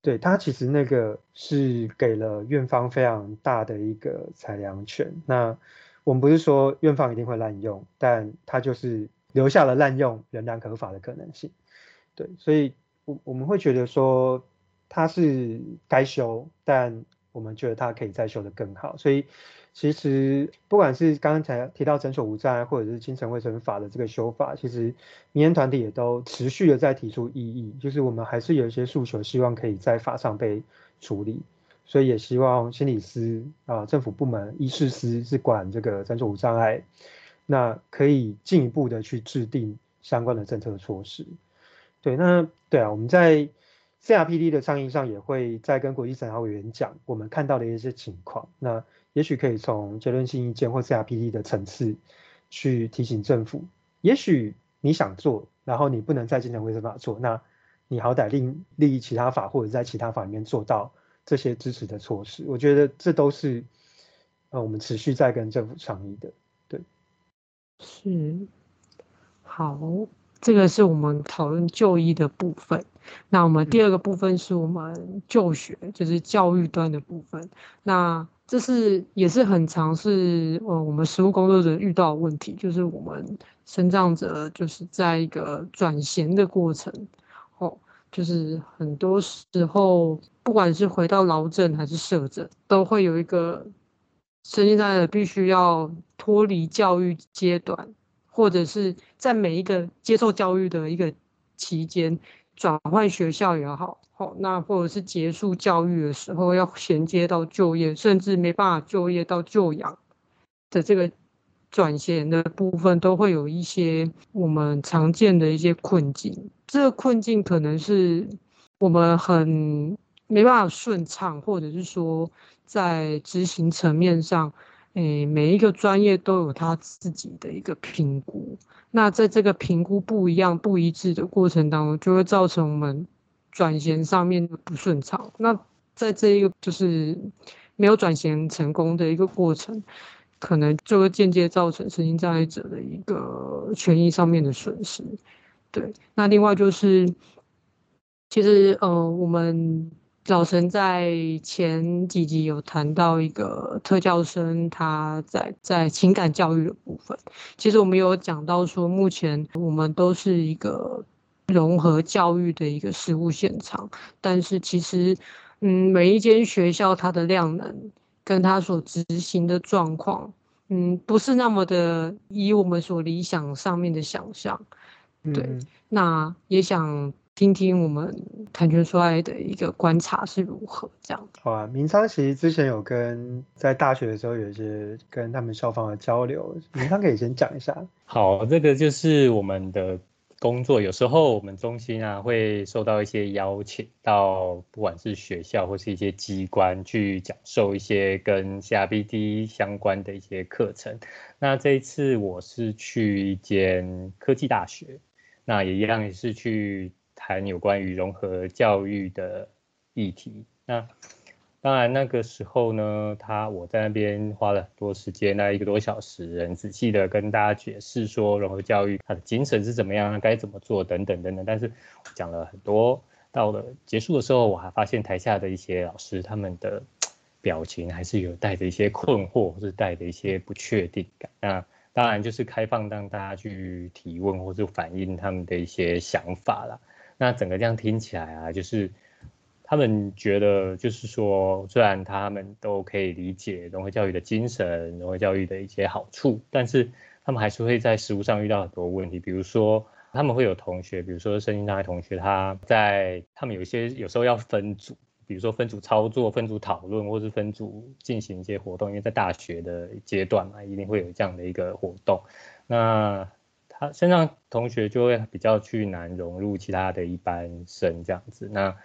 对，他其实那个是给了院方非常大的一个裁量权。那我们不是说院方一定会滥用，但他就是留下了滥用仍然合法的可能性。对，所以，我我们会觉得说他是该修，但我们觉得他可以再修得更好。所以，其实不管是刚才提到诊所无障碍，或者是精神卫生法的这个修法，其实民间团体也都持续的在提出异议，就是我们还是有一些诉求，希望可以在法上被处理。所以也希望心理师啊，政府部门医师司是管这个诊所无障碍，那可以进一步的去制定相关的政策措施。对，那对啊，我们在 CRPD 的倡议上也会再跟国际审查委员讲我们看到的一些情况。那也许可以从结论性意见或 CRPD 的层次去提醒政府，也许你想做，然后你不能在精神卫生法做，那你好歹另立其他法或者在其他法里面做到。这些支持的措施，我觉得这都是呃我们持续在跟政府倡议的，对，是，好，这个是我们讨论就医的部分。那我们第二个部分是我们就学，嗯、就是教育端的部分。那这是也是很常是呃我们实务工作者遇到的问题，就是我们身障者就是在一个转衔的过程。哦就是很多时候，不管是回到劳政还是社政，都会有一个身心障碍者必须要脱离教育阶段，或者是在每一个接受教育的一个期间转换学校也好，好，那或者是结束教育的时候要衔接到就业，甚至没办法就业到就养的这个转衔的部分，都会有一些我们常见的一些困境。这个困境可能是我们很没办法顺畅，或者是说在执行层面上，诶，每一个专业都有他自己的一个评估。那在这个评估不一样、不一致的过程当中，就会造成我们转衔上面的不顺畅。那在这一个就是没有转衔成功的一个过程，可能就会间接造成身心障碍者的一个权益上面的损失。对，那另外就是，其实呃，我们老陈在前几集有谈到一个特教生他在在情感教育的部分，其实我们有讲到说，目前我们都是一个融合教育的一个实务现场，但是其实嗯，每一间学校它的量能跟它所执行的状况，嗯，不是那么的以我们所理想上面的想象。对，嗯、那也想听听我们谭权说爱的一个观察是如何这样。好啊，明昌其实之前有跟在大学的时候有一些跟他们校方的交流，明昌可以先讲一下。[laughs] 好，这个就是我们的。工作有时候我们中心啊会受到一些邀请，到不管是学校或是一些机关去讲授一些跟 CRBD 相关的一些课程。那这一次我是去一间科技大学，那也一样也是去谈有关于融合教育的议题。那当然，那个时候呢，他我在那边花了很多时间，那一个多小时，很仔细的跟大家解释说融合教育它的精神是怎么样，该怎么做等等等等。但是讲了很多，到了结束的时候，我还发现台下的一些老师他们的表情还是有带着一些困惑，或是带着一些不确定感。那当然就是开放让大家去提问或者反映他们的一些想法啦。那整个这样听起来啊，就是。他们觉得，就是说，虽然他们都可以理解融合教育的精神、融合教育的一些好处，但是他们还是会在实务上遇到很多问题。比如说，他们会有同学，比如说身心障碍同学，他在他们有些有时候要分组，比如说分组操作、分组讨论，或是分组进行一些活动。因为在大学的阶段嘛，一定会有这样的一个活动。那他身上同学就会比较去难融入其他的一般生这样子。那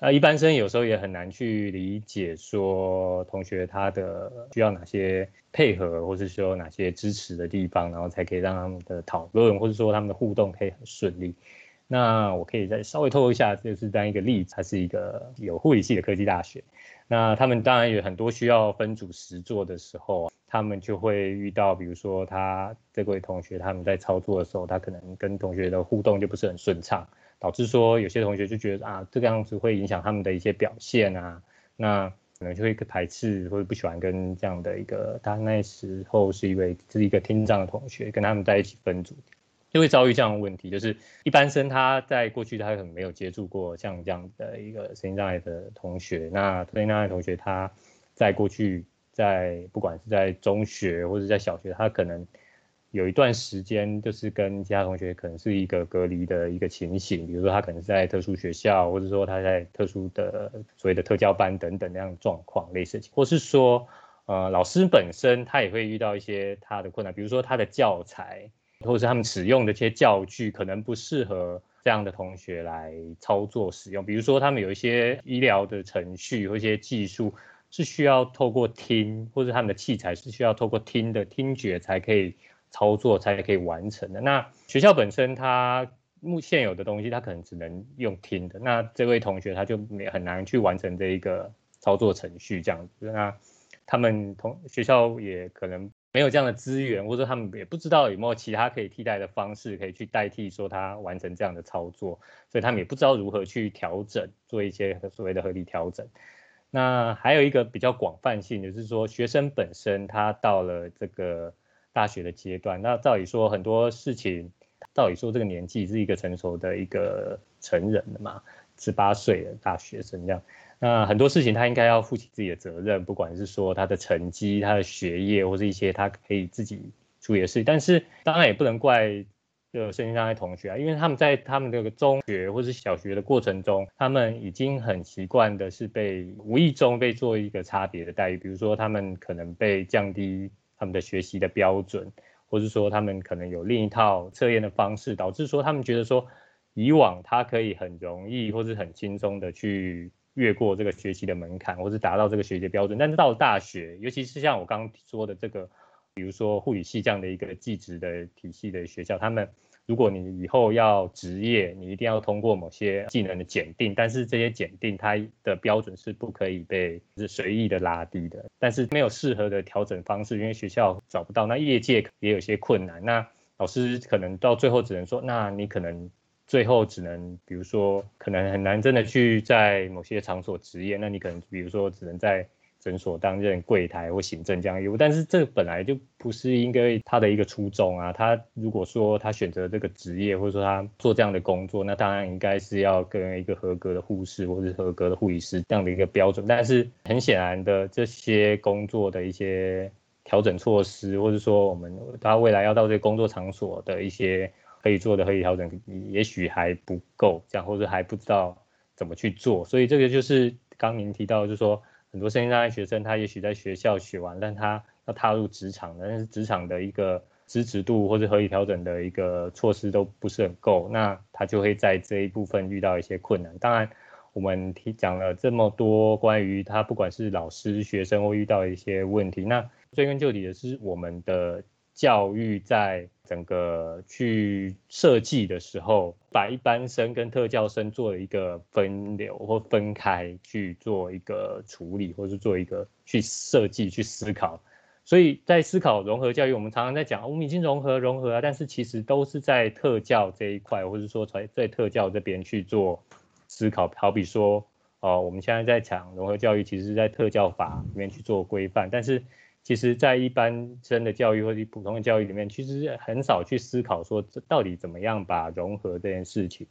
呃，一般生有时候也很难去理解，说同学他的需要哪些配合，或是说哪些支持的地方，然后才可以让他们的讨论，或者说他们的互动可以很顺利。那我可以再稍微透露一下，就是当一个例子，它是一个有护理系的科技大学。那他们当然有很多需要分组实做的时候，他们就会遇到，比如说他这位同学他们在操作的时候，他可能跟同学的互动就不是很顺畅。导致说有些同学就觉得啊，这个样子会影响他们的一些表现啊，那可能就会排斥或者不喜欢跟这样的一个，他那时候是一位是一个听障的同学，跟他们在一起分组，就会遭遇这样的问题，就是一般生他在过去他可能没有接触过像这样的一个身心障碍的同学，那身心障碍同学他在过去在不管是在中学或者在小学，他可能。有一段时间，就是跟其他同学可能是一个隔离的一个情形，比如说他可能在特殊学校，或者说他在特殊的所谓的特教班等等那样的状况类似，或是说，呃，老师本身他也会遇到一些他的困难，比如说他的教材，或者是他们使用的这些教具可能不适合这样的同学来操作使用，比如说他们有一些医疗的程序或一些技术是需要透过听，或者他们的器材是需要透过听的听觉才可以。操作才可以完成的。那学校本身，它目现有的东西，它可能只能用听的。那这位同学他就没很难去完成这一个操作程序这样子。那他们同学校也可能没有这样的资源，或者他们也不知道有没有其他可以替代的方式，可以去代替说他完成这样的操作。所以他们也不知道如何去调整，做一些所谓的合理调整。那还有一个比较广泛性，就是说学生本身他到了这个。大学的阶段，那照理说很多事情，照理说这个年纪是一个成熟的一个成人的嘛，十八岁的大学生这样，那很多事情他应该要负起自己的责任，不管是说他的成绩、他的学业，或是一些他可以自己处理的事。但是当然也不能怪这身心障碍同学啊，因为他们在他们这个中学或是小学的过程中，他们已经很习惯的是被无意中被做一个差别的待遇，比如说他们可能被降低。他们的学习的标准，或是说他们可能有另一套测验的方式，导致说他们觉得说以往他可以很容易或是很轻松的去越过这个学习的门槛，或是达到这个学习的标准。但是到了大学，尤其是像我刚刚说的这个，比如说护理系这样的一个技职的体系的学校，他们。如果你以后要职业，你一定要通过某些技能的检定，但是这些检定它的标准是不可以被是随意的拉低的。但是没有适合的调整方式，因为学校找不到，那业界也有些困难。那老师可能到最后只能说，那你可能最后只能，比如说可能很难真的去在某些场所执业，那你可能比如说只能在。诊所担任柜台或行政这样业务，但是这本来就不是应该他的一个初衷啊。他如果说他选择这个职业，或者说他做这样的工作，那当然应该是要跟一个合格的护士或者是合格的护理师这样的一个标准。但是很显然的，这些工作的一些调整措施，或者说我们他未来要到这个工作场所的一些可以做的合理调整，也许还不够，这样或者还不知道怎么去做。所以这个就是刚您提到，就是说很多身心障碍学生，他也许在学校学完，但他要踏入职场的，但是职场的一个支持度或者合理调整的一个措施都不是很够，那他就会在这一部分遇到一些困难。当然。我们提讲了这么多关于他，不管是老师、学生或遇到一些问题，那追根究底的是我们的教育在整个去设计的时候，把一般生跟特教生做了一个分流或分开去做一个处理，或是做一个去设计、去思考。所以在思考融合教育，我们常常在讲，我们已经融合融合啊，但是其实都是在特教这一块，或者说在特教这边去做。思考，好比说，哦、我们现在在讲融合教育，其实是在特教法里面去做规范，但是其实在一般生的教育或者普通的教育里面，其实很少去思考说，这到底怎么样把融合这件事情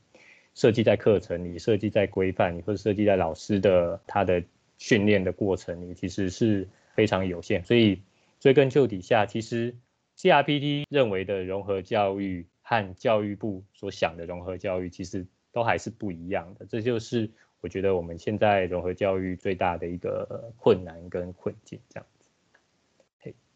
设计在课程里，设计在规范里，或者设计在老师的他的训练的过程里，其实是非常有限。所以追根究底下，其实 CRPD 认为的融合教育和教育部所想的融合教育，其实。都还是不一样的，这就是我觉得我们现在融合教育最大的一个困难跟困境，这样。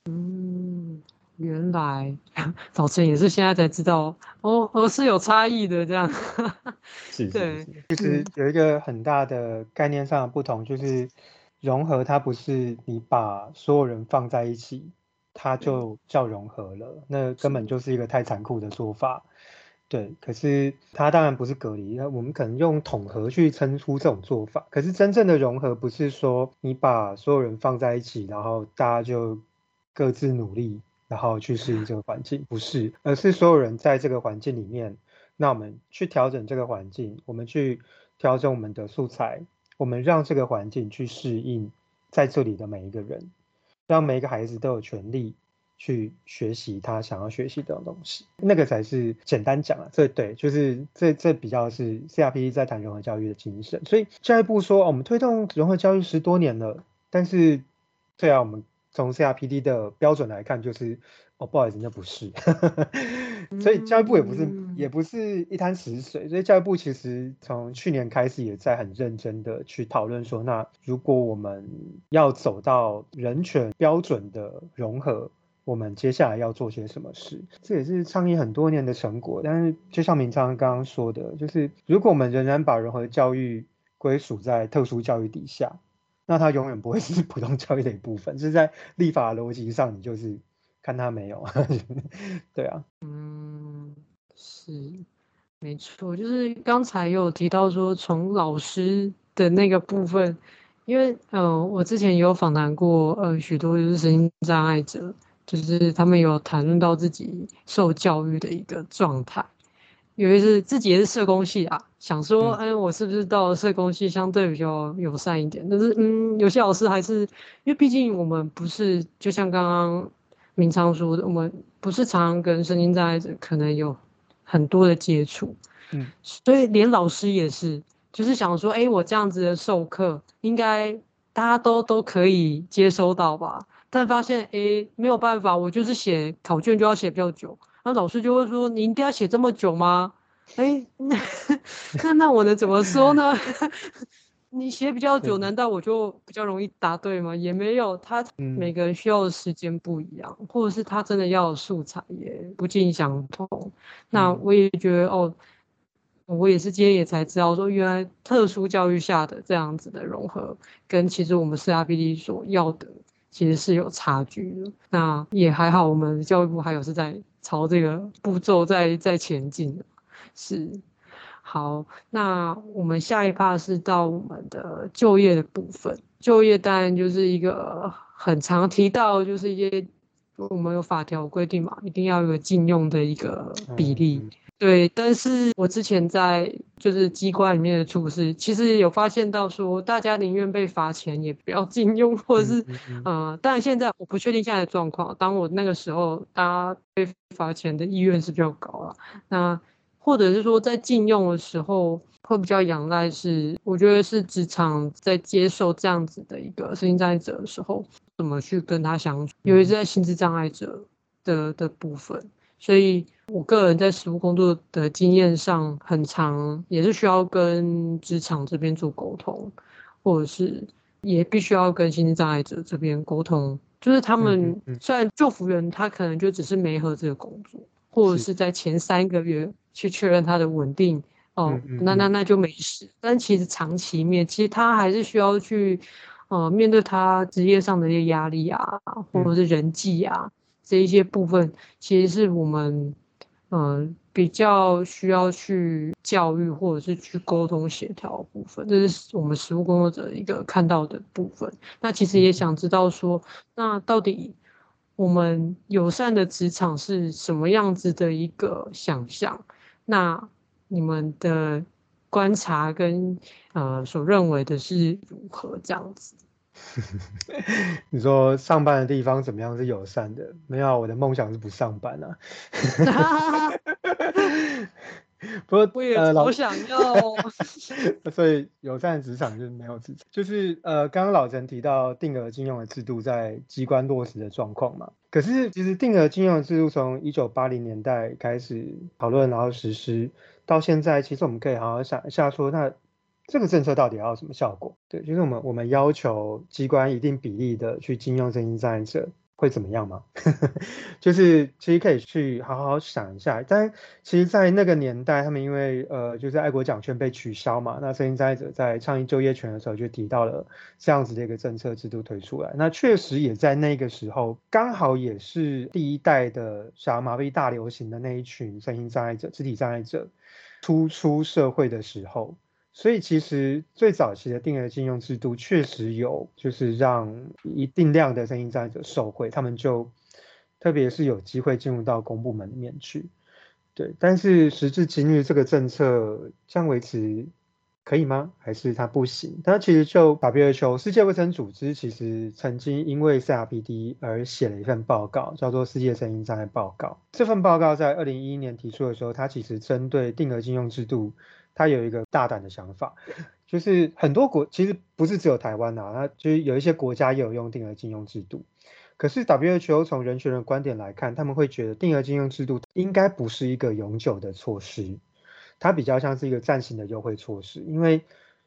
嗯，原来 [laughs] 早晨也是现在才知道哦，哦是有差异的这样。[laughs] 是，对，其实有一个很大的概念上的不同，就是融合它不是你把所有人放在一起，它就叫融合了，那根本就是一个太残酷的做法。对，可是它当然不是隔离，那我们可能用统合去称呼这种做法。可是真正的融合不是说你把所有人放在一起，然后大家就各自努力，然后去适应这个环境，不是，而是所有人在这个环境里面，那我们去调整这个环境，我们去调整我们的素材，我们让这个环境去适应在这里的每一个人，让每一个孩子都有权利。去学习他想要学习的东西，那个才是简单讲啊。这对，就是这这比较是 C R P 在谈融合教育的精神。所以教育部说，我们推动融合教育十多年了，但是对啊，我们从 CRPD 的标准来看，就是哦，不好意思，那不是。[laughs] 所以教育部也不是也不是一潭死水。所以教育部其实从去年开始也在很认真的去讨论说，那如果我们要走到人权标准的融合。我们接下来要做些什么事？这也是倡议很多年的成果。但是，就像明昌刚刚说的，就是如果我们仍然把融合教育归属在特殊教育底下，那它永远不会 [laughs] 是普通教育的一部分。是在立法逻辑上，你就是看它没有。[laughs] 对啊，嗯，是没错。就是刚才有提到说，从老师的那个部分，因为嗯、呃，我之前也有访谈过呃许多就是身心障碍者。就是他们有谈论到自己受教育的一个状态，有一次自己也是社工系啊，想说，哎，我是不是到社工系相对比较友善一点？但是，嗯，有些老师还是，因为毕竟我们不是，就像刚刚明昌说的，我们不是常常跟身心障碍者可能有很多的接触，嗯，所以连老师也是，就是想说，哎，我这样子的授课，应该大家都都可以接收到吧？但发现，诶，没有办法，我就是写考卷就要写比较久，那老师就会说，你一定要写这么久吗？诶，那 [laughs] 那我能怎么说呢？[laughs] 你写比较久，难道我就比较容易答对吗？也没有，他每个人需要的时间不一样，或者是他真的要的素材也不尽相同。那我也觉得，哦，我也是今天也才知道，说原来特殊教育下的这样子的融合，跟其实我们 CRPD 所要的。其实是有差距的，那也还好，我们教育部还有是在朝这个步骤在在前进的，是好。那我们下一趴是到我们的就业的部分，就业当然就是一个很常提到，就是一些我们有法条规定嘛，一定要有禁用的一个比例。对，但是我之前在就是机关里面的处事，其实有发现到说，大家宁愿被罚钱，也不要 [laughs] 禁用，或者是，呃，当然现在我不确定现在的状况。当我那个时候，大家被罚钱的意愿是比较高了。那或者是说，在禁用的时候，会比较仰赖是，我觉得是职场在接受这样子的一个身心障碍者的时候，怎么去跟他相处，尤其是在心智障碍者的的部分。所以我个人在实务工作的经验上，很长也是需要跟职场这边做沟通，或者是也必须要跟心智障碍者这边沟通。就是他们虽然救服员，他可能就只是媒合这个工作，或者是在前三个月去确认他的稳定哦，那那那就没事。但其实长期面，其实他还是需要去呃面对他职业上的一些压力啊，或者是人际啊这一些部分，其实是我们嗯。呃比较需要去教育或者是去沟通协调部分，这是我们实务工作者一个看到的部分。那其实也想知道说，那到底我们友善的职场是什么样子的一个想象？那你们的观察跟呃所认为的是如何这样子？[laughs] 你说上班的地方怎么样是友善的？没有，我的梦想是不上班啊。[laughs] 不过我也好想要，呃、所以友善职场就是没有职场，就是呃，刚刚老陈提到定额金融的制度在机关落实的状况嘛。可是其实定额金融的制度从一九八零年代开始讨论，然后实施到现在，其实我们可以好好想一下说，那这个政策到底要什么效果？对，就是我们我们要求机关一定比例的去禁用身心障碍者。会怎么样吗？[laughs] 就是其实可以去好好想一下。但其实，在那个年代，他们因为呃，就是爱国奖券被取消嘛，那身心障碍者在倡议就业权的时候，就提到了这样子的一个政策制度推出来。那确实也在那个时候，刚好也是第一代的小麻痹大流行的那一群身心障碍者、肢体障碍者初出社会的时候。所以其实最早期的定额进用制度确实有，就是让一定量的身心障碍者受惠，他们就特别是有机会进入到公部门里面去。对，但是时至今日，这个政策这样维持可以吗？还是它不行？它其实就 WHO 世界卫生组织其实曾经因为 CRPD 而写了一份报告，叫做《世界声音障碍报告》。这份报告在二零一一年提出的时候，它其实针对定额进用制度。他有一个大胆的想法，就是很多国其实不是只有台湾啊，那就是有一些国家也有用定额进用制度。可是 WHO 从人权的观点来看，他们会觉得定额进用制度应该不是一个永久的措施，它比较像是一个暂行的优惠措施，因为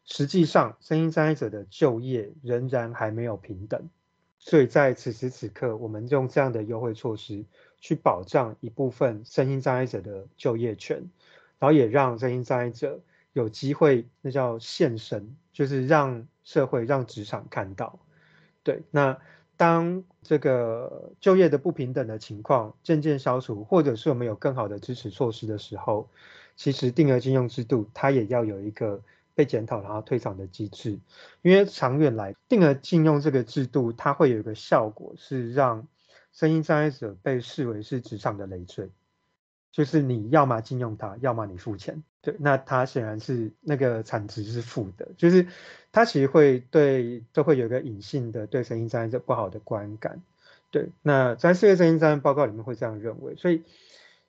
实际上身心障碍者的就业仍然还没有平等，所以在此时此刻，我们用这样的优惠措施去保障一部分身心障碍者的就业权。然后也让身心障碍者有机会，那叫现身，就是让社会、让职场看到。对，那当这个就业的不平等的情况渐渐消除，或者是我们有更好的支持措施的时候，其实定额进用制度它也要有一个被检讨然后退场的机制，因为长远来，定额禁用这个制度它会有一个效果，是让身心障碍者被视为是职场的累赘。就是你要么禁用它，要么你付钱。对，那它显然是那个产值是负的，就是它其实会对都会有一个隐性的对身心障碍者不好的观感。对，那在世界身心障碍报告里面会这样认为。所以，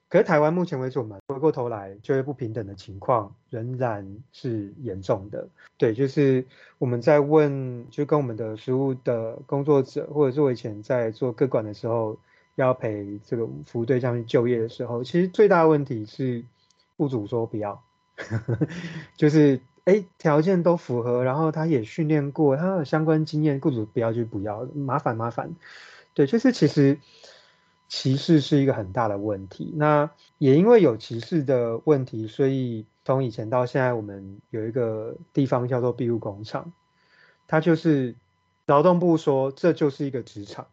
可是台湾目前为止，我们回过头来就业不平等的情况仍然是严重的。对，就是我们在问，就跟我们的实务的工作者，或者是我以前在做个管的时候。要陪这个服务对象去就业的时候，其实最大的问题是雇主说不要，[laughs] 就是哎条件都符合，然后他也训练过，他有相关经验，雇主不要就不要，麻烦麻烦。对，就是其实歧视是一个很大的问题。那也因为有歧视的问题，所以从以前到现在，我们有一个地方叫做庇护工厂，它就是劳动部说这就是一个职场。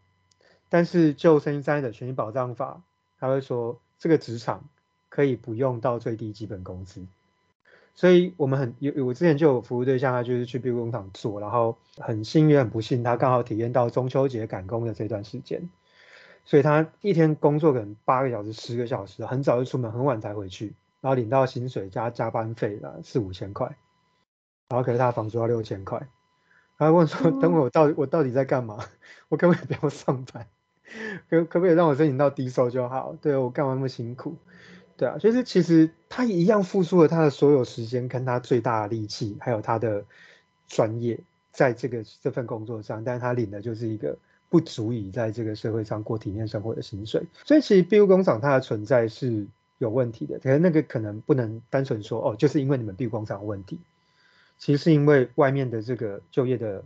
但是就身心障碍者权益保障法，他会说这个职场可以不用到最低基本工资，所以我们很有我之前就有服务对象，他就是去庇护工厂做，然后很幸运很不幸，他刚好体验到中秋节赶工的这段时间，所以他一天工作可能八个小时、十个小时，很早就出门，很晚才回去，然后领到薪水加加班费了四五千块，然后可是他的房租要六千块，他问说：“等会我到底我到底在干嘛？[laughs] 我根本不要上班。”可可不可以让我申请到低收就好？对，我干嘛那么辛苦？对啊，就是其实他一样付出了他的所有时间，跟他最大的力气，还有他的专业，在这个这份工作上，但是他领的就是一个不足以在这个社会上过体面生活的薪水。所以其实庇护工厂它的存在是有问题的，可是那个可能不能单纯说哦，就是因为你们庇护工厂有问题，其实是因为外面的这个就业的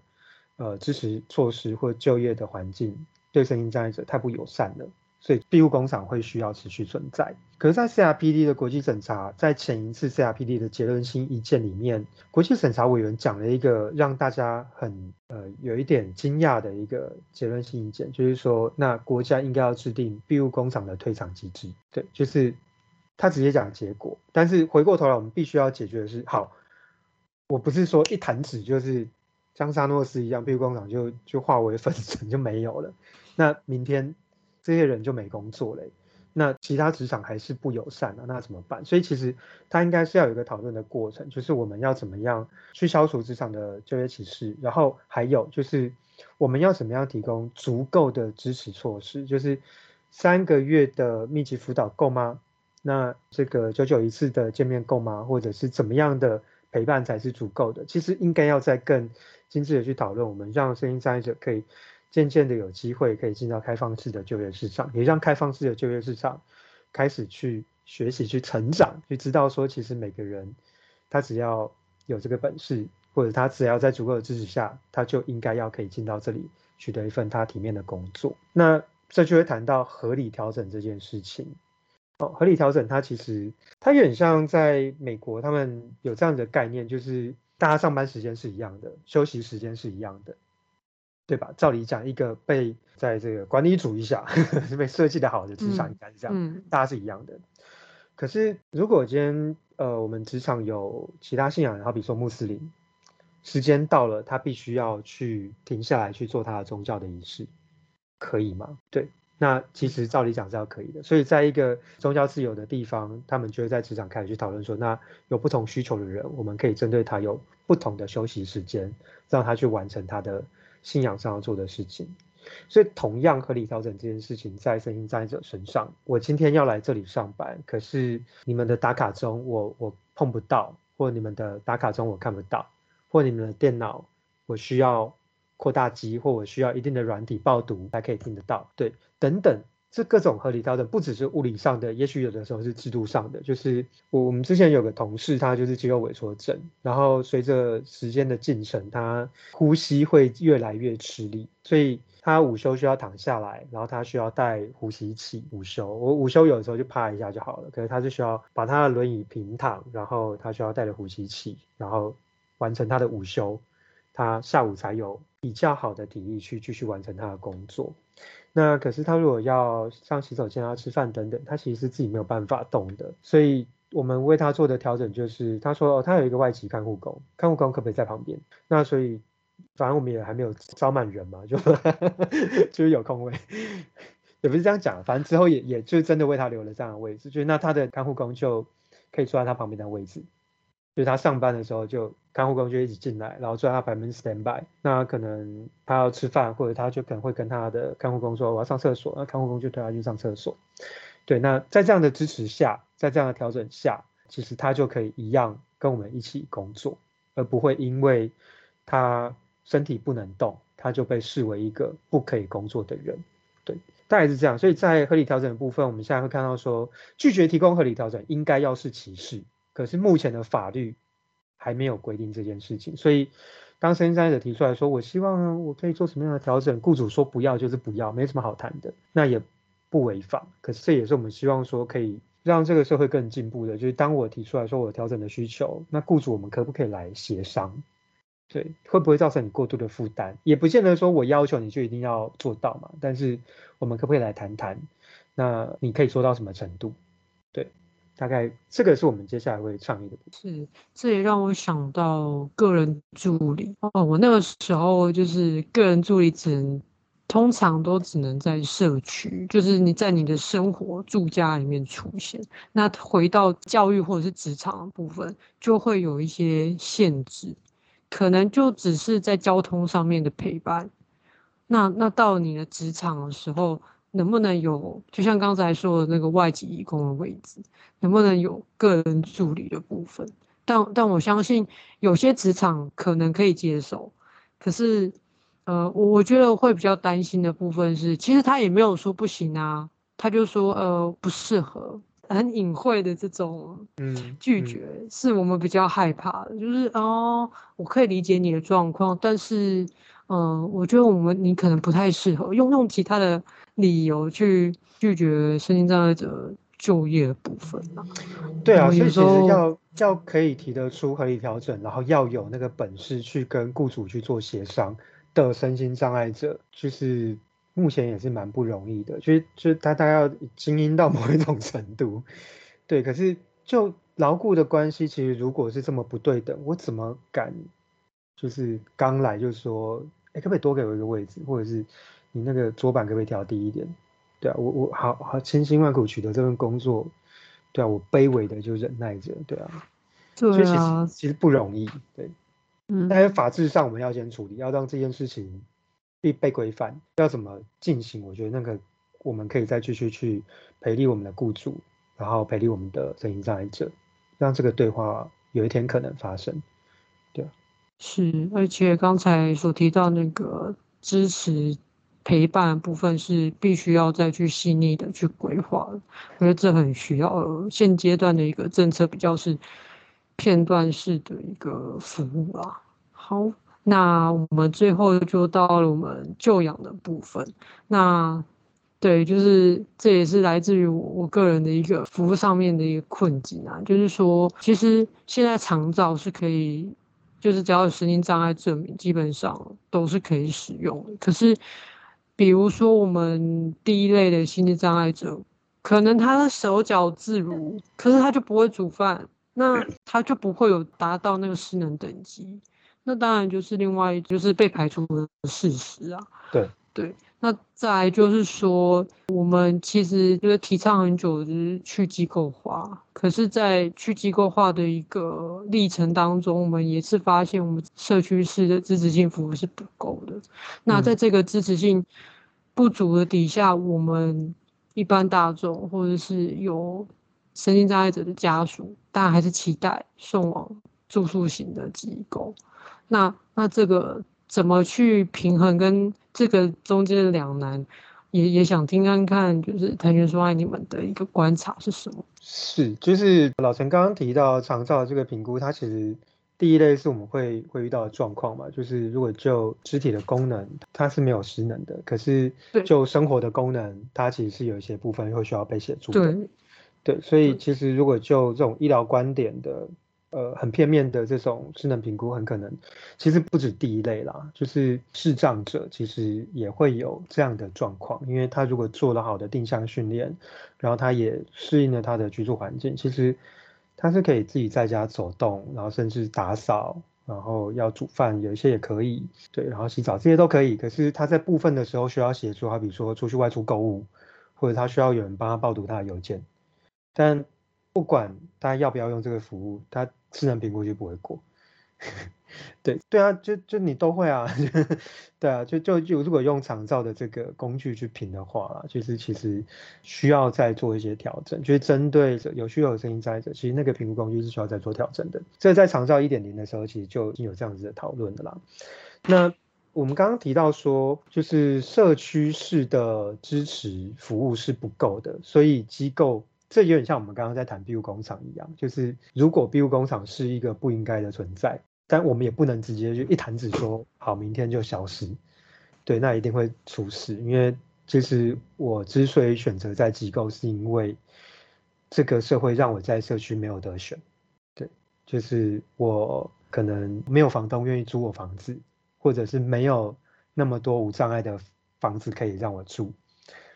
呃支持措施或就业的环境对身心障碍者太不友善了。所以庇护工厂会需要持续存在。可是，在 CRPD 的国际审查，在前一次 CRPD 的结论性意见里面，国际审查委员讲了一个让大家很呃有一点惊讶的一个结论性意见，就是说，那国家应该要制定庇护工厂的退场机制。对，就是他直接讲结果。但是回过头来，我们必须要解决的是，好，我不是说一弹指就是像沙诺斯一样，庇护工厂就就化为 [laughs] 粉尘就没有了。那明天。这些人就没工作了，那其他职场还是不友善啊，那怎么办？所以其实他应该是要有一个讨论的过程，就是我们要怎么样去消除职场的就业歧视，然后还有就是我们要怎么样提供足够的支持措施，就是三个月的密集辅导够吗？那这个九九一次的见面够吗？或者是怎么样的陪伴才是足够的？其实应该要再更精致的去讨论，我们让声音障碍者可以。渐渐的有机会可以进到开放式的就业市场，也让开放式的就业市场开始去学习、去成长，去知道说，其实每个人他只要有这个本事，或者他只要在足够的支持下，他就应该要可以进到这里取得一份他体面的工作。那这就会谈到合理调整这件事情。哦，合理调整它其实它有点像在美国，他们有这样的概念，就是大家上班时间是一样的，休息时间是一样的。对吧？照理讲，一个被在这个管理主义下 [laughs] 被设计的好的职场应该是这样，嗯嗯、大家是一样的。可是如果今天呃我们职场有其他信仰，好比说穆斯林，时间到了，他必须要去停下来去做他的宗教的仪式，可以吗？对，那其实照理讲是要可以的。所以在一个宗教自由的地方，他们就会在职场开始去讨论说，那有不同需求的人，我们可以针对他有不同的休息时间，让他去完成他的。信仰上要做的事情，所以同样合理调整这件事情在身心障碍者身上，我今天要来这里上班，可是你们的打卡中我我碰不到，或你们的打卡中我看不到，或你们的电脑我需要扩大机，或我需要一定的软体爆读才可以听得到，对，等等。这各种合理调整不只是物理上的，也许有的时候是制度上的。就是我我们之前有个同事，他就是肌肉萎缩症，然后随着时间的进程，他呼吸会越来越吃力，所以他午休需要躺下来，然后他需要带呼吸器午休。我午休有的时候就趴一下就好了，可是他是需要把他的轮椅平躺，然后他需要带着呼吸器，然后完成他的午休，他下午才有比较好的体力去继续完成他的工作。那可是他如果要上洗手间啊、吃饭等等，他其实是自己没有办法动的。所以我们为他做的调整就是，他说哦，他有一个外籍看护工，看护工可不可以在旁边？那所以反正我们也还没有招满人嘛，就 [laughs] 就是有空位，[laughs] 也不是这样讲，反正之后也也就真的为他留了这样的位置，就是那他的看护工就可以坐在他旁边的位置。就是他上班的时候，就看护工就一起进来，然后坐在他旁边 stand by。那可能他要吃饭，或者他就可能会跟他的看护工说：“我要上厕所。”那看护工就推他去上厕所。对，那在这样的支持下，在这样的调整下，其实他就可以一样跟我们一起工作，而不会因为他身体不能动，他就被视为一个不可以工作的人。对，大概是这样。所以在合理调整的部分，我们现在会看到说，拒绝提供合理调整，应该要是歧视。可是目前的法律还没有规定这件事情，所以当身心障碍者提出来说，我希望我可以做什么样的调整，雇主说不要就是不要，没什么好谈的，那也不违法。可是这也是我们希望说可以让这个社会更进步的，就是当我提出来说我调整的需求，那雇主我们可不可以来协商？对，会不会造成你过度的负担？也不见得说我要求你就一定要做到嘛，但是我们可不可以来谈谈？那你可以做到什么程度？对。大概这个是我们接下来会倡议的。是，这也让我想到个人助理哦。我那个时候就是个人助理，只能通常都只能在社区，就是你在你的生活住家里面出现。那回到教育或者是职场的部分，就会有一些限制，可能就只是在交通上面的陪伴。那那到你的职场的时候。能不能有，就像刚才说的那个外籍义工的位置，能不能有个人助理的部分？但但我相信有些职场可能可以接受，可是，呃，我我觉得会比较担心的部分是，其实他也没有说不行啊，他就说呃不适合，很隐晦的这种嗯拒绝，是我们比较害怕的。就是哦，我可以理解你的状况，但是嗯、呃，我觉得我们你可能不太适合用用其他的理由去拒绝身心障碍者就业的部分。对啊，所以其实要要可以提得出合理调整，然后要有那个本事去跟雇主去做协商的身心障碍者，就是。目前也是蛮不容易的，就是就是他他要精英到某一种程度，对。可是就牢固的关系，其实如果是这么不对等，我怎么敢就是刚来就说，哎、欸，可不可以多给我一个位置，或者是你那个桌板可不可以调低一点？对啊，我我好好千辛万苦取得这份工作，对啊，我卑微的就忍耐着，对啊。对啊。其实其实不容易，对。嗯。但是法制上我们要先处理，要让这件事情。被被规范要怎么进行？我觉得那个我们可以再继续去培力我们的雇主，然后培力我们的身心障碍者，让这个对话有一天可能发生。对，是，而且刚才所提到那个支持陪伴部分是必须要再去细腻的去规划的，我觉得这很需要。现阶段的一个政策比较是片段式的一个服务啦。好。那我们最后就到了我们就养的部分。那对，就是这也是来自于我我个人的一个服务上面的一个困境啊，就是说，其实现在长照是可以，就是只要有身心障碍证明，基本上都是可以使用的。可是，比如说我们第一类的心理障碍者，可能他的手脚自如，可是他就不会煮饭，那他就不会有达到那个失能等级。那当然就是另外就是被排除的事实啊。对对，那再来就是说，我们其实就是提倡很久，就是去机构化。可是，在去机构化的一个历程当中，我们也是发现，我们社区式的支持性服务是不够的。那在这个支持性不足的底下，嗯、我们一般大众或者是有身心障碍者的家属，当然还是期待送往住宿型的机构。那那这个怎么去平衡跟这个中间的两难，也也想听看看，就是谭权说爱你们的一个观察是什么？是，就是老陈刚刚提到长照这个评估，它其实第一类是我们会会遇到的状况嘛，就是如果就肢体的功能，它是没有失能的，可是就生活的功能，它其实是有一些部分会需要被协助的。对，对，所以其实如果就这种医疗观点的。呃，很片面的这种智能评估，很可能其实不止第一类啦，就是视障者其实也会有这样的状况，因为他如果做了好的定向训练，然后他也适应了他的居住环境，其实他是可以自己在家走动，然后甚至打扫，然后要煮饭，有一些也可以，对，然后洗澡这些都可以。可是他在部分的时候需要协助，他比如说出去外出购物，或者他需要有人帮他报读他的邮件，但不管他要不要用这个服务，他自然评估就不会过，[laughs] 对对啊，就就你都会啊，[laughs] 对啊，就就就如果用长照的这个工具去评的话，就是其实需要再做一些调整，就是针对有需要的声音在者，其实那个评估工具是需要再做调整的。这在长照一点零的时候，其实就已经有这样子的讨论的啦。那我们刚刚提到说，就是社区式的支持服务是不够的，所以机构。这有点像我们刚刚在谈庇护工厂一样，就是如果庇护工厂是一个不应该的存在，但我们也不能直接就一弹指说好，明天就消失，对，那一定会出事。因为其实我之所以选择在机构，是因为这个社会让我在社区没有得选，对，就是我可能没有房东愿意租我房子，或者是没有那么多无障碍的房子可以让我住，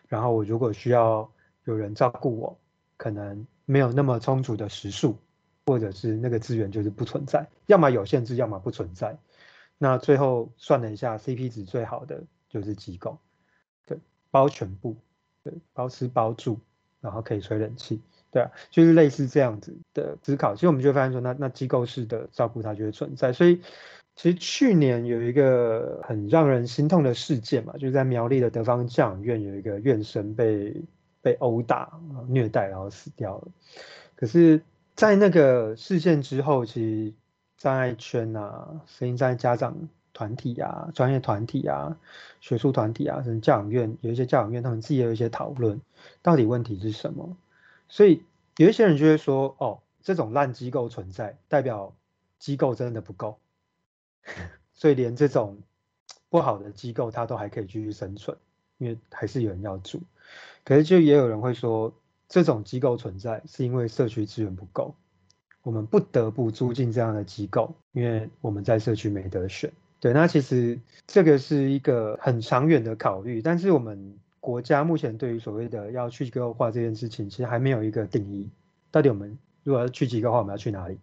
然后我如果需要有人照顾我。可能没有那么充足的时数，或者是那个资源就是不存在，要么有限制，要么不存在。那最后算了一下，CP 值最好的就是机构，对，包全部，对，包吃包住，然后可以吹冷气，对啊，就是类似这样子的思考。其实我们就发现说那，那机构式的照顾它就会存在。所以其实去年有一个很让人心痛的事件嘛，就是在苗栗的德芳教养院有一个院生被。被殴打、虐待，然后死掉了。可是，在那个事件之后，其实障碍圈啊、身心障碍家长团体啊、专业团体啊、学术团体啊，甚至教养院有一些教养院，他们自己也有一些讨论，到底问题是什么？所以有一些人就会说，哦，这种烂机构存在，代表机构真的不够，[laughs] 所以连这种不好的机构它都还可以继续生存，因为还是有人要住。可是就也有人会说，这种机构存在是因为社区资源不够，我们不得不租进这样的机构，因为我们在社区没得选。对，那其实这个是一个很长远的考虑，但是我们国家目前对于所谓的要去机构化这件事情，其实还没有一个定义。到底我们如果要去机构化，我们要去哪里？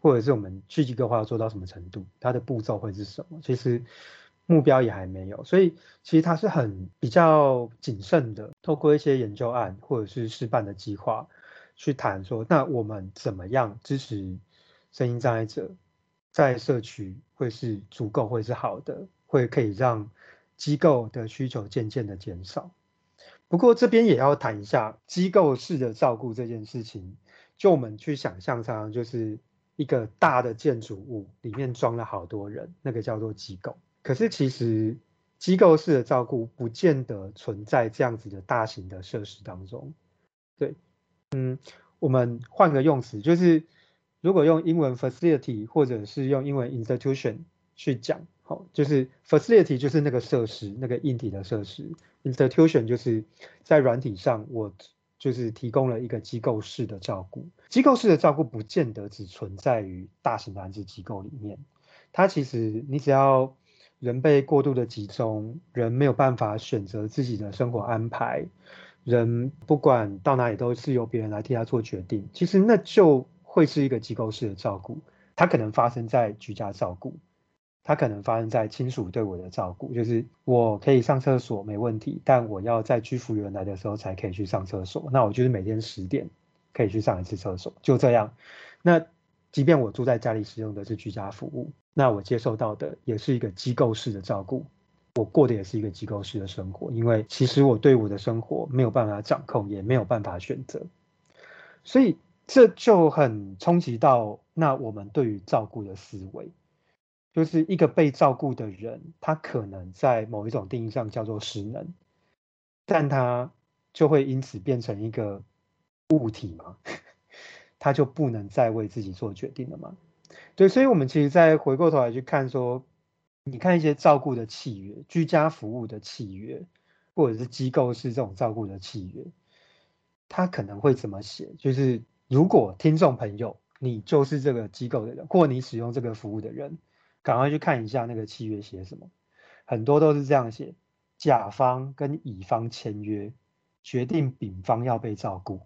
或者是我们去机构化要做到什么程度？它的步骤会是什么？其实目标也还没有，所以其实他是很比较谨慎的，透过一些研究案或者是试办的计划去谈说，那我们怎么样支持声音障碍者？在社区会是足够，会是好的，会可以让机构的需求渐渐的减少。不过这边也要谈一下机构式的照顾这件事情。就我们去想象上，就是一个大的建筑物里面装了好多人，那个叫做机构。可是其实机构式的照顾不见得存在这样子的大型的设施当中。对，嗯，我们换个用词，就是。如果用英文 facility 或者是用英文 institution 去讲，好，就是 facility 就是那个设施，那个硬体的设施；institution 就是在软体上，我就是提供了一个机构式的照顾。机构式的照顾不见得只存在于大型的安置机构里面，它其实你只要人被过度的集中，人没有办法选择自己的生活安排，人不管到哪里都是由别人来替他做决定，其实那就。会是一个机构式的照顾，它可能发生在居家照顾，它可能发生在亲属对我的照顾，就是我可以上厕所没问题，但我要在居服员来的时候才可以去上厕所，那我就是每天十点可以去上一次厕所，就这样。那即便我住在家里使用的是居家服务，那我接受到的也是一个机构式的照顾，我过的也是一个机构式的生活，因为其实我对我的生活没有办法掌控，也没有办法选择，所以。这就很冲击到那我们对于照顾的思维，就是一个被照顾的人，他可能在某一种定义上叫做失能，但他就会因此变成一个物体吗？他就不能再为自己做决定了吗？对，所以，我们其实再回过头来去看说，你看一些照顾的契约、居家服务的契约，或者是机构式这种照顾的契约，他可能会怎么写？就是。如果听众朋友，你就是这个机构的人，或你使用这个服务的人，赶快去看一下那个契约写什么。很多都是这样写：甲方跟乙方签约，决定丙方要被照顾。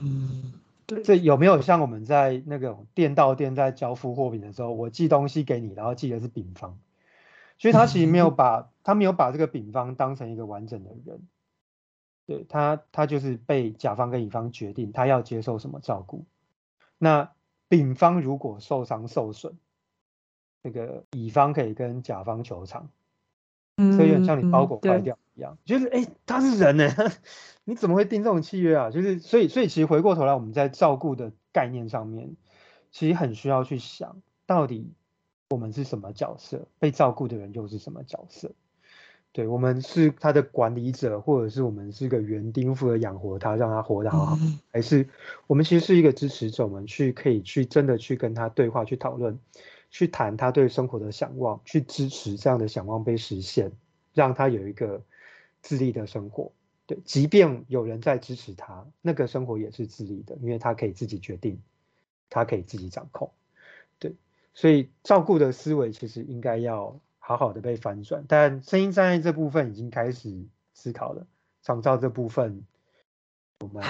嗯，这有没有像我们在那个店到店在交付货品的时候，我寄东西给你，然后寄的是丙方，所以他其实没有 [laughs] 把他没有把这个丙方当成一个完整的人。对他，他就是被甲方跟乙方决定他要接受什么照顾。那丙方如果受伤受损，这个乙方可以跟甲方求偿。嗯，所以有点像你包裹坏掉一样，就是哎，他是人呢，[laughs] 你怎么会订这种契约啊？就是所以，所以其实回过头来，我们在照顾的概念上面，其实很需要去想到底我们是什么角色，被照顾的人又是什么角色。对，我们是他的管理者，或者是我们是个园丁，负责养活他，让他活得好好，还是我们其实是一个支持者，我们去可以去真的去跟他对话，去讨论，去谈他对生活的想望，去支持这样的想望被实现，让他有一个自立的生活。对，即便有人在支持他，那个生活也是自立的，因为他可以自己决定，他可以自己掌控。对，所以照顾的思维其实应该要。好好的被翻转，但声音障碍这部分已经开始思考了。长照这部分，我们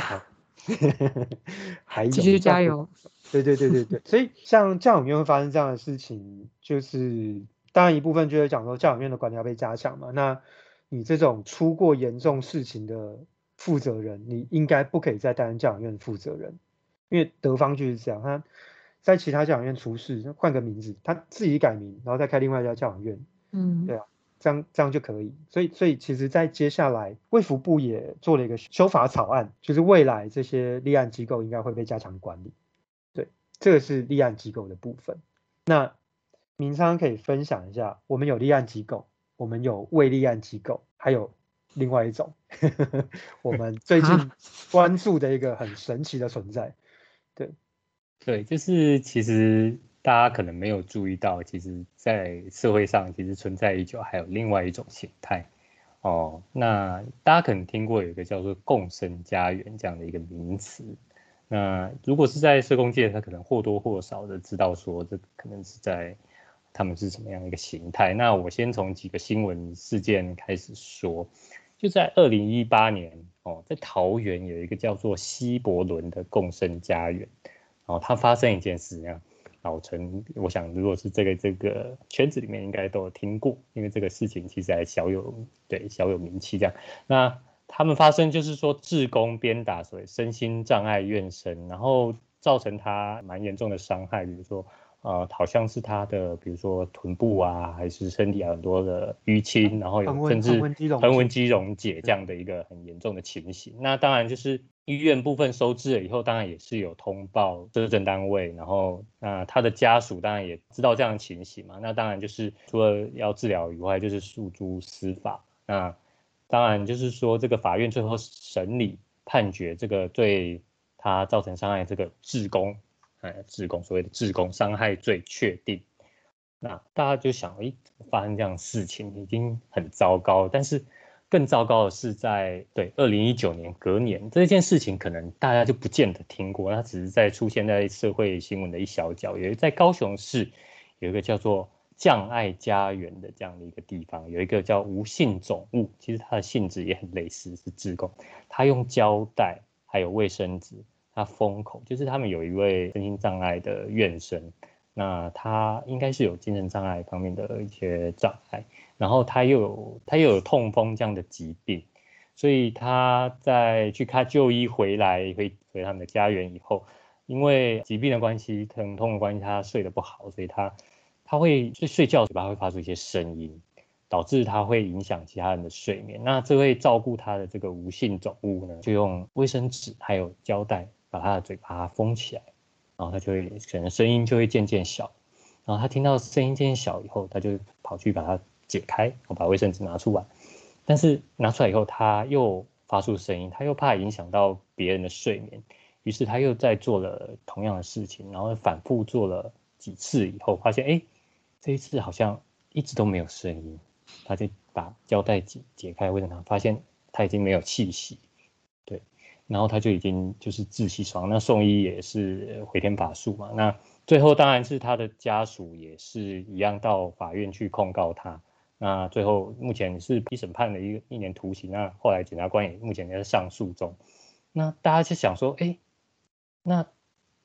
[laughs] 还继续加油。对对对对对，[laughs] 所以像教养院会发生这样的事情，就是当然一部分就是讲说教养院的管理要被加强嘛。那你这种出过严重事情的负责人，你应该不可以再担任教养院负责人，因为德方就是这样，他。在其他教养院出事，换个名字，他自己改名，然后再开另外一家教养院，嗯，对啊，这样这样就可以。所以，所以其实，在接下来，卫福部也做了一个修法草案，就是未来这些立案机构应该会被加强管理。对，这个是立案机构的部分。那明昌可以分享一下，我们有立案机构，我们有未立案机构，还有另外一种，[laughs] 我们最近关注的一个很神奇的存在。对，对，就是其实大家可能没有注意到，其实，在社会上其实存在已久，还有另外一种形态。哦，那大家可能听过有一个叫做“共生家园”这样的一个名词。那如果是在社工界，他可能或多或少的知道说，这可能是在他们是什么样一个形态。那我先从几个新闻事件开始说。就在二零一八年哦，在桃园有一个叫做西伯伦的共生家园，哦，它发生一件事啊。老陈，我想如果是这个这个圈子里面应该都有听过，因为这个事情其实还小有对小有名气这样。那他们发生就是说，志工鞭打所谓身心障碍院生，然后造成他蛮严重的伤害，比如说。呃，好像是他的，比如说臀部啊，还是身体啊，很多的淤青，然后有甚至横纹肌溶解这样的一个很严重的情形。那当然就是医院部分收治了以后，当然也是有通报社政单位，然后那他的家属当然也知道这样的情形嘛。那当然就是除了要治疗以外，就是诉诸司法。那当然就是说这个法院最后审理判决，这个对他造成伤害这个自宫。哎，自宫所谓的自宫伤害罪确定，那大家就想，哎，发生这样事情已经很糟糕，但是更糟糕的是在对二零一九年隔年这件事情，可能大家就不见得听过，它只是在出现在社会新闻的一小角。有在高雄市有一个叫做匠爱家园的这样的一个地方，有一个叫吴姓总务，其实它的性质也很类似，是自工，他用胶带还有卫生纸。他封口，就是他们有一位身心障碍的院生，那他应该是有精神障碍方面的一些障碍，然后他又有他又有痛风这样的疾病，所以他在去看就医回来回回他们的家园以后，因为疾病的关系、疼痛的关系，他睡得不好，所以他他会睡睡觉嘴巴会发出一些声音，导致他会影响其他人的睡眠。那这位照顾他的这个吴姓总务呢，就用卫生纸还有胶带。把他的嘴巴封起来，然后他就会可能声音就会渐渐小，然后他听到声音渐渐小以后，他就跑去把它解开，我把卫生纸拿出来，但是拿出来以后他又发出声音，他又怕影响到别人的睡眠，于是他又在做了同样的事情，然后反复做了几次以后，发现哎，这一次好像一直都没有声音，他就把胶带解解开卫生纸，发现他已经没有气息。然后他就已经就是窒息死亡，那送医也是回天乏术嘛。那最后当然是他的家属也是一样到法院去控告他。那最后目前是一审判了一个一年徒刑。那后来检察官也目前也在上诉中。那大家就想说，哎，那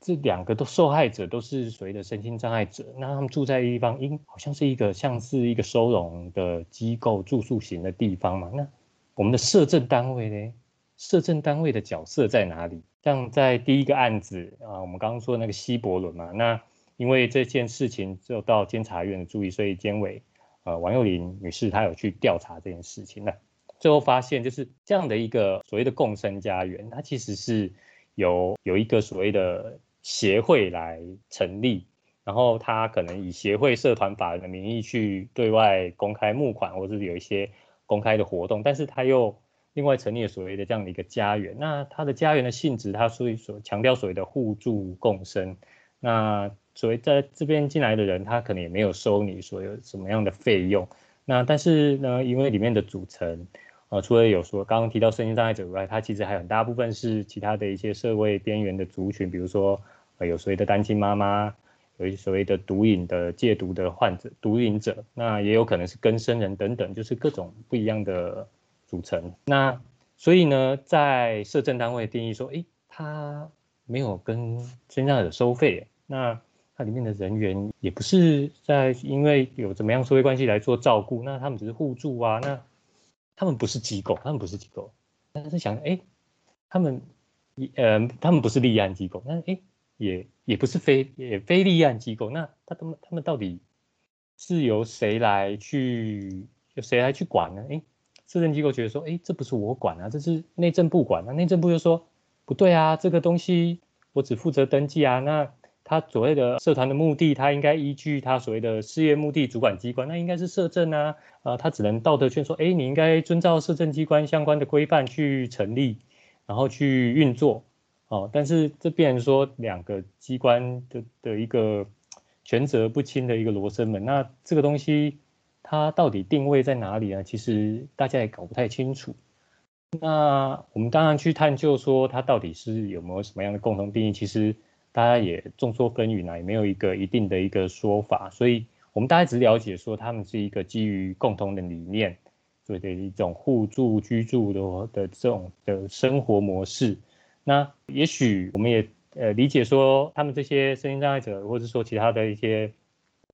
这两个都受害者都是所谓的身心障碍者，那他们住在地方，应好像是一个像是一个收容的机构住宿型的地方嘛。那我们的摄政单位呢？社政单位的角色在哪里？像在第一个案子啊，我们刚刚说那个西伯伦嘛，那因为这件事情就到监察院的注意，所以监委呃王幼玲女士她有去调查这件事情。那最后发现就是这样的一个所谓的共生家园，它其实是由有一个所谓的协会来成立，然后他可能以协会社团法人的名义去对外公开募款，或者是有一些公开的活动，但是他又另外成立了所谓的这样的一个家园，那它的家园的性质，它所以所强调所谓的互助共生。那所谓在这边进来的人，他可能也没有收你所有什么样的费用。那但是呢，因为里面的组成，呃，除了有说刚刚提到身心障碍者以外，它其实还有很大部分是其他的一些社会边缘的族群，比如说呃有所谓的单亲妈妈，有一所谓的毒瘾的戒毒的患者、毒瘾者，那也有可能是更生人等等，就是各种不一样的。组成。那所以呢，在社政单位定义说，诶，他没有跟身障者收费，那它里面的人员也不是在因为有怎么样社会关系来做照顾，那他们只是互助啊，那他们不是机构，他们不是机构，但是想，诶，他们，呃，他们不是立案机构，那诶，也也不是非也非立案机构，那他们他们到底是由谁来去，由谁来去管呢？诶。社政机构觉得说，哎，这不是我管啊，这是内政部管啊。内政部就说，不对啊，这个东西我只负责登记啊。那他所谓的社团的目的，他应该依据他所谓的事业目的主管机关，那应该是社政啊，呃，他只能道德劝说，哎，你应该遵照社政机关相关的规范去成立，然后去运作，哦，但是这变成说两个机关的的一个权责不清的一个罗生门，那这个东西它到底定位在哪里呢？其实大家也搞不太清楚。那我们当然去探究说它到底是有没有什么样的共同定义，其实。大家也众说纷纭啊，也没有一个一定的一个说法，所以我们大概只了解说他们是一个基于共同的理念，所以的一种互助居住的的这种的生活模式。那也许我们也呃理解说，他们这些身心障碍者，或者说其他的一些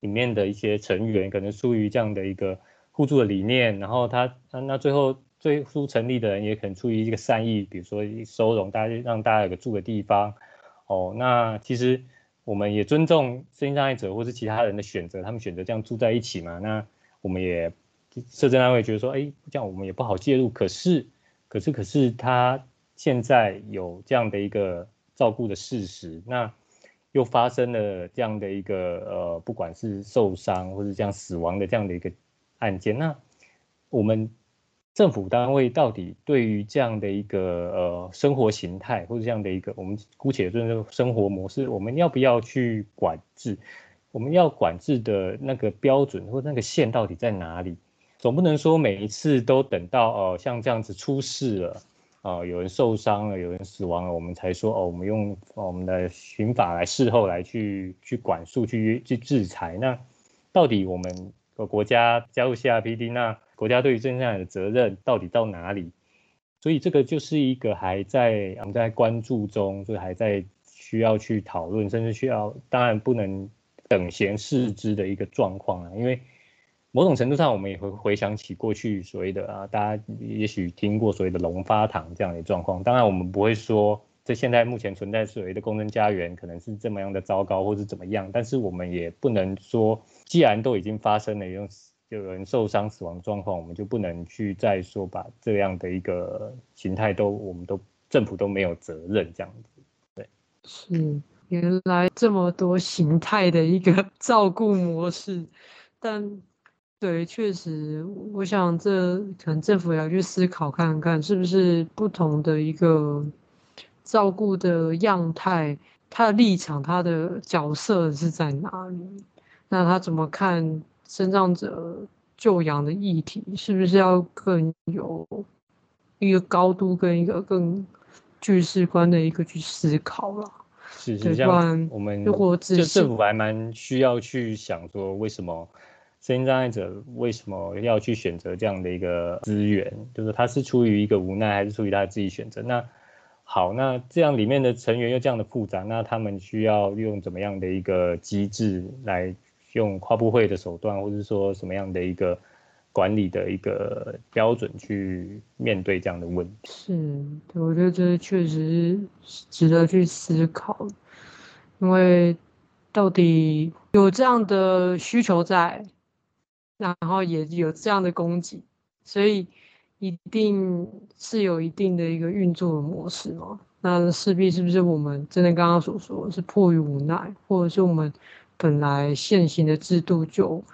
里面的一些成员，可能出于这样的一个互助的理念，然后他那最后最初成立的人也可能出于一个善意，比如说收容大家，让大家有个住的地方。哦，那其实我们也尊重身心障碍者或是其他人的选择，他们选择这样住在一起嘛。那我们也社政单位觉得说，哎，这样我们也不好介入。可是，可是，可是他现在有这样的一个照顾的事实，那又发生了这样的一个呃，不管是受伤或是这样死亡的这样的一个案件，那我们。政府单位到底对于这样的一个呃生活形态，或者这样的一个我们姑且说生活模式，我们要不要去管制？我们要管制的那个标准或那个线到底在哪里？总不能说每一次都等到哦、呃、像这样子出事了啊、有人受伤了，有人死亡了，我们才说哦，我们用我们的刑法来事后来去去管束、去去制裁。那到底我们的国家加入 CRPD 那？国家对于正向的责任到底到哪里？所以这个就是一个还在我们在关注中，所以还在需要去讨论，甚至需要当然不能等闲视之的一个状况啊。因为某种程度上，我们也会回想起过去所谓的啊，大家也许听过所谓的龙发堂这样的状况。当然，我们不会说这现在目前存在所谓的公生家园可能是这么样的糟糕，或是怎么样。但是我们也不能说，既然都已经发生了，用。有人受伤死亡状况，我们就不能去再说把这样的一个形态都，我们都政府都没有责任这样子。对，是原来这么多形态的一个 [laughs] 照顾模式，但对，确实，我想这可能政府也要去思考看看，是不是不同的一个照顾的样态，他的立场，他的角色是在哪里？那他怎么看？身障者救养的议题是不是要更有一个高度跟一个更具视观的一个去思考了？是是，像我们如果就政府还蛮需要去想说，为什么身心障碍者为什么要去选择这样的一个资源？就是他是出于一个无奈，还是出于他自己选择？那好，那这样里面的成员又这样的复杂，那他们需要用怎么样的一个机制来？用跨部会的手段，或者说什么样的一个管理的一个标准去面对这样的问题？是，我觉得这确实值得去思考，因为到底有这样的需求在，然后也有这样的供给，所以一定是有一定的一个运作的模式嘛。那势必是不是我们真的刚刚所说是迫于无奈，或者是我们？本来现行的制度就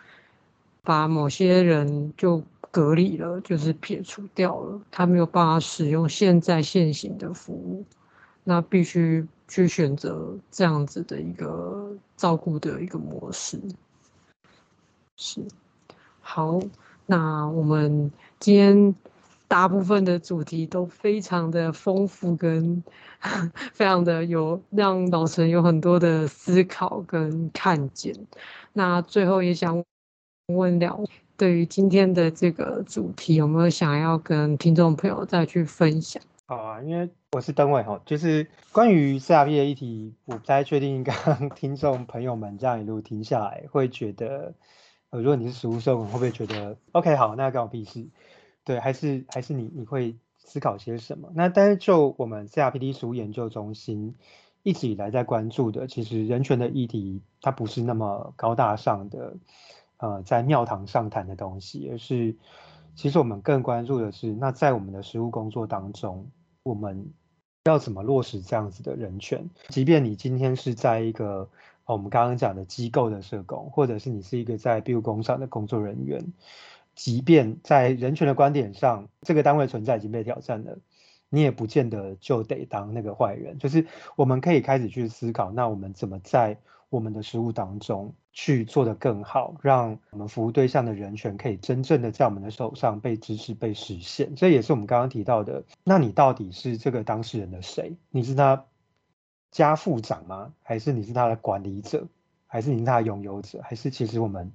把某些人就隔离了，就是撇除掉了，他没有办法使用现在现行的服务，那必须去选择这样子的一个照顾的一个模式。是，好，那我们今天。大部分的主题都非常的丰富，跟 [laughs] 非常的有让老陈有很多的思考跟看见。那最后也想问两位，对于今天的这个主题，有没有想要跟听众朋友再去分享？好啊，因为我是邓伟哈，就是关于 CRP 的议题，我不太确定，刚刚听众朋友们这样一路听下来，会觉得，呃，如果你是实务社工，会不会觉得 OK 好，那干我屁事？对，还是还是你你会思考些什么？那但是就我们 CRPD 实务研究中心一直以来在关注的，其实人权的议题，它不是那么高大上的，呃，在庙堂上谈的东西，而是其实我们更关注的是，那在我们的实务工作当中，我们要怎么落实这样子的人权？即便你今天是在一个我们刚刚讲的机构的社工，或者是你是一个在庇护工厂的工作人员，即便在人权的观点上，这个单位存在已经被挑战了，你也不见得就得当那个坏人。就是我们可以开始去思考，那我们怎么在我们的实务当中去做得更好，让我们服务对象的人权可以真正的在我们的手上被支持、被实现。这也是我们刚刚提到的。那你到底是这个当事人的谁？你是他家父长吗？还是你是他的管理者？还是你是他的拥有者？还是其实我们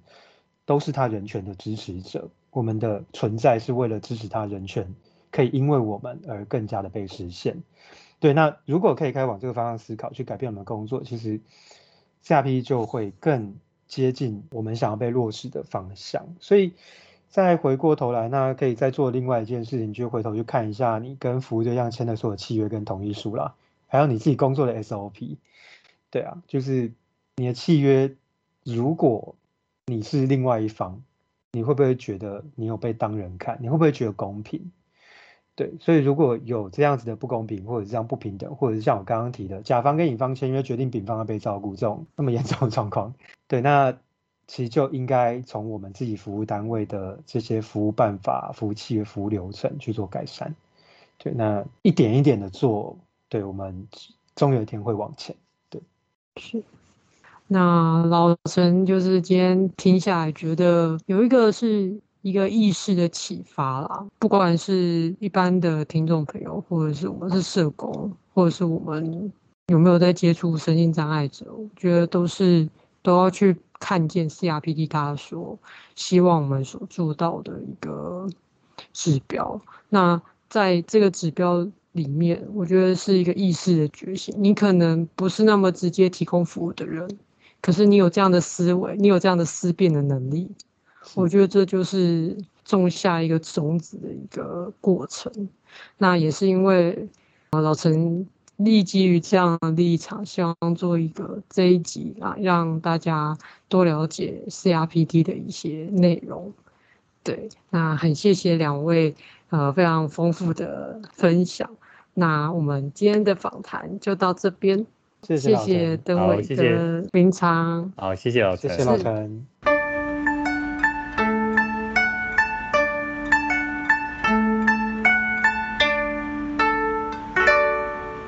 都是他人权的支持者？我们的存在是为了支持他人权，可以因为我们而更加的被实现。对，那如果可以开往这个方向思考，去改变我们的工作，其实。下批就会更接近我们想要被落实的方向，所以再回过头来，那可以再做另外一件事情，就回头去看一下你跟服务对象签的所有契约跟同意书啦，还有你自己工作的 SOP。对啊，就是你的契约，如果你是另外一方，你会不会觉得你有被当人看？你会不会觉得公平？对，所以如果有这样子的不公平，或者是这样不平等，或者是像我刚刚提的，甲方跟乙方签约决定丙方要被照顾这种那么严重的状况，对，那其实就应该从我们自己服务单位的这些服务办法、服务契约、服务流程去做改善。对，那一点一点的做，对，我们终有一天会往前。对，是。那老陈就是今天听下来，觉得有一个是。一个意识的启发啦，不管是一般的听众朋友，或者是我们是社工，或者是我们有没有在接触身心障碍者，我觉得都是都要去看见 CRPD 他所希望我们所做到的一个指标。那在这个指标里面，我觉得是一个意识的觉醒。你可能不是那么直接提供服务的人，可是你有这样的思维，你有这样的思辨的能力。我觉得这就是种下一个种子的一个过程。那也是因为啊老陈立基于这样的立场，希望做一个这一集啊，让大家多了解 CRPD 的一些内容。对，那很谢谢两位呃非常丰富的分享。那我们今天的访谈就到这边，谢谢，谢谢登伟的明昌，好，谢谢老陈，谢。谢老陈。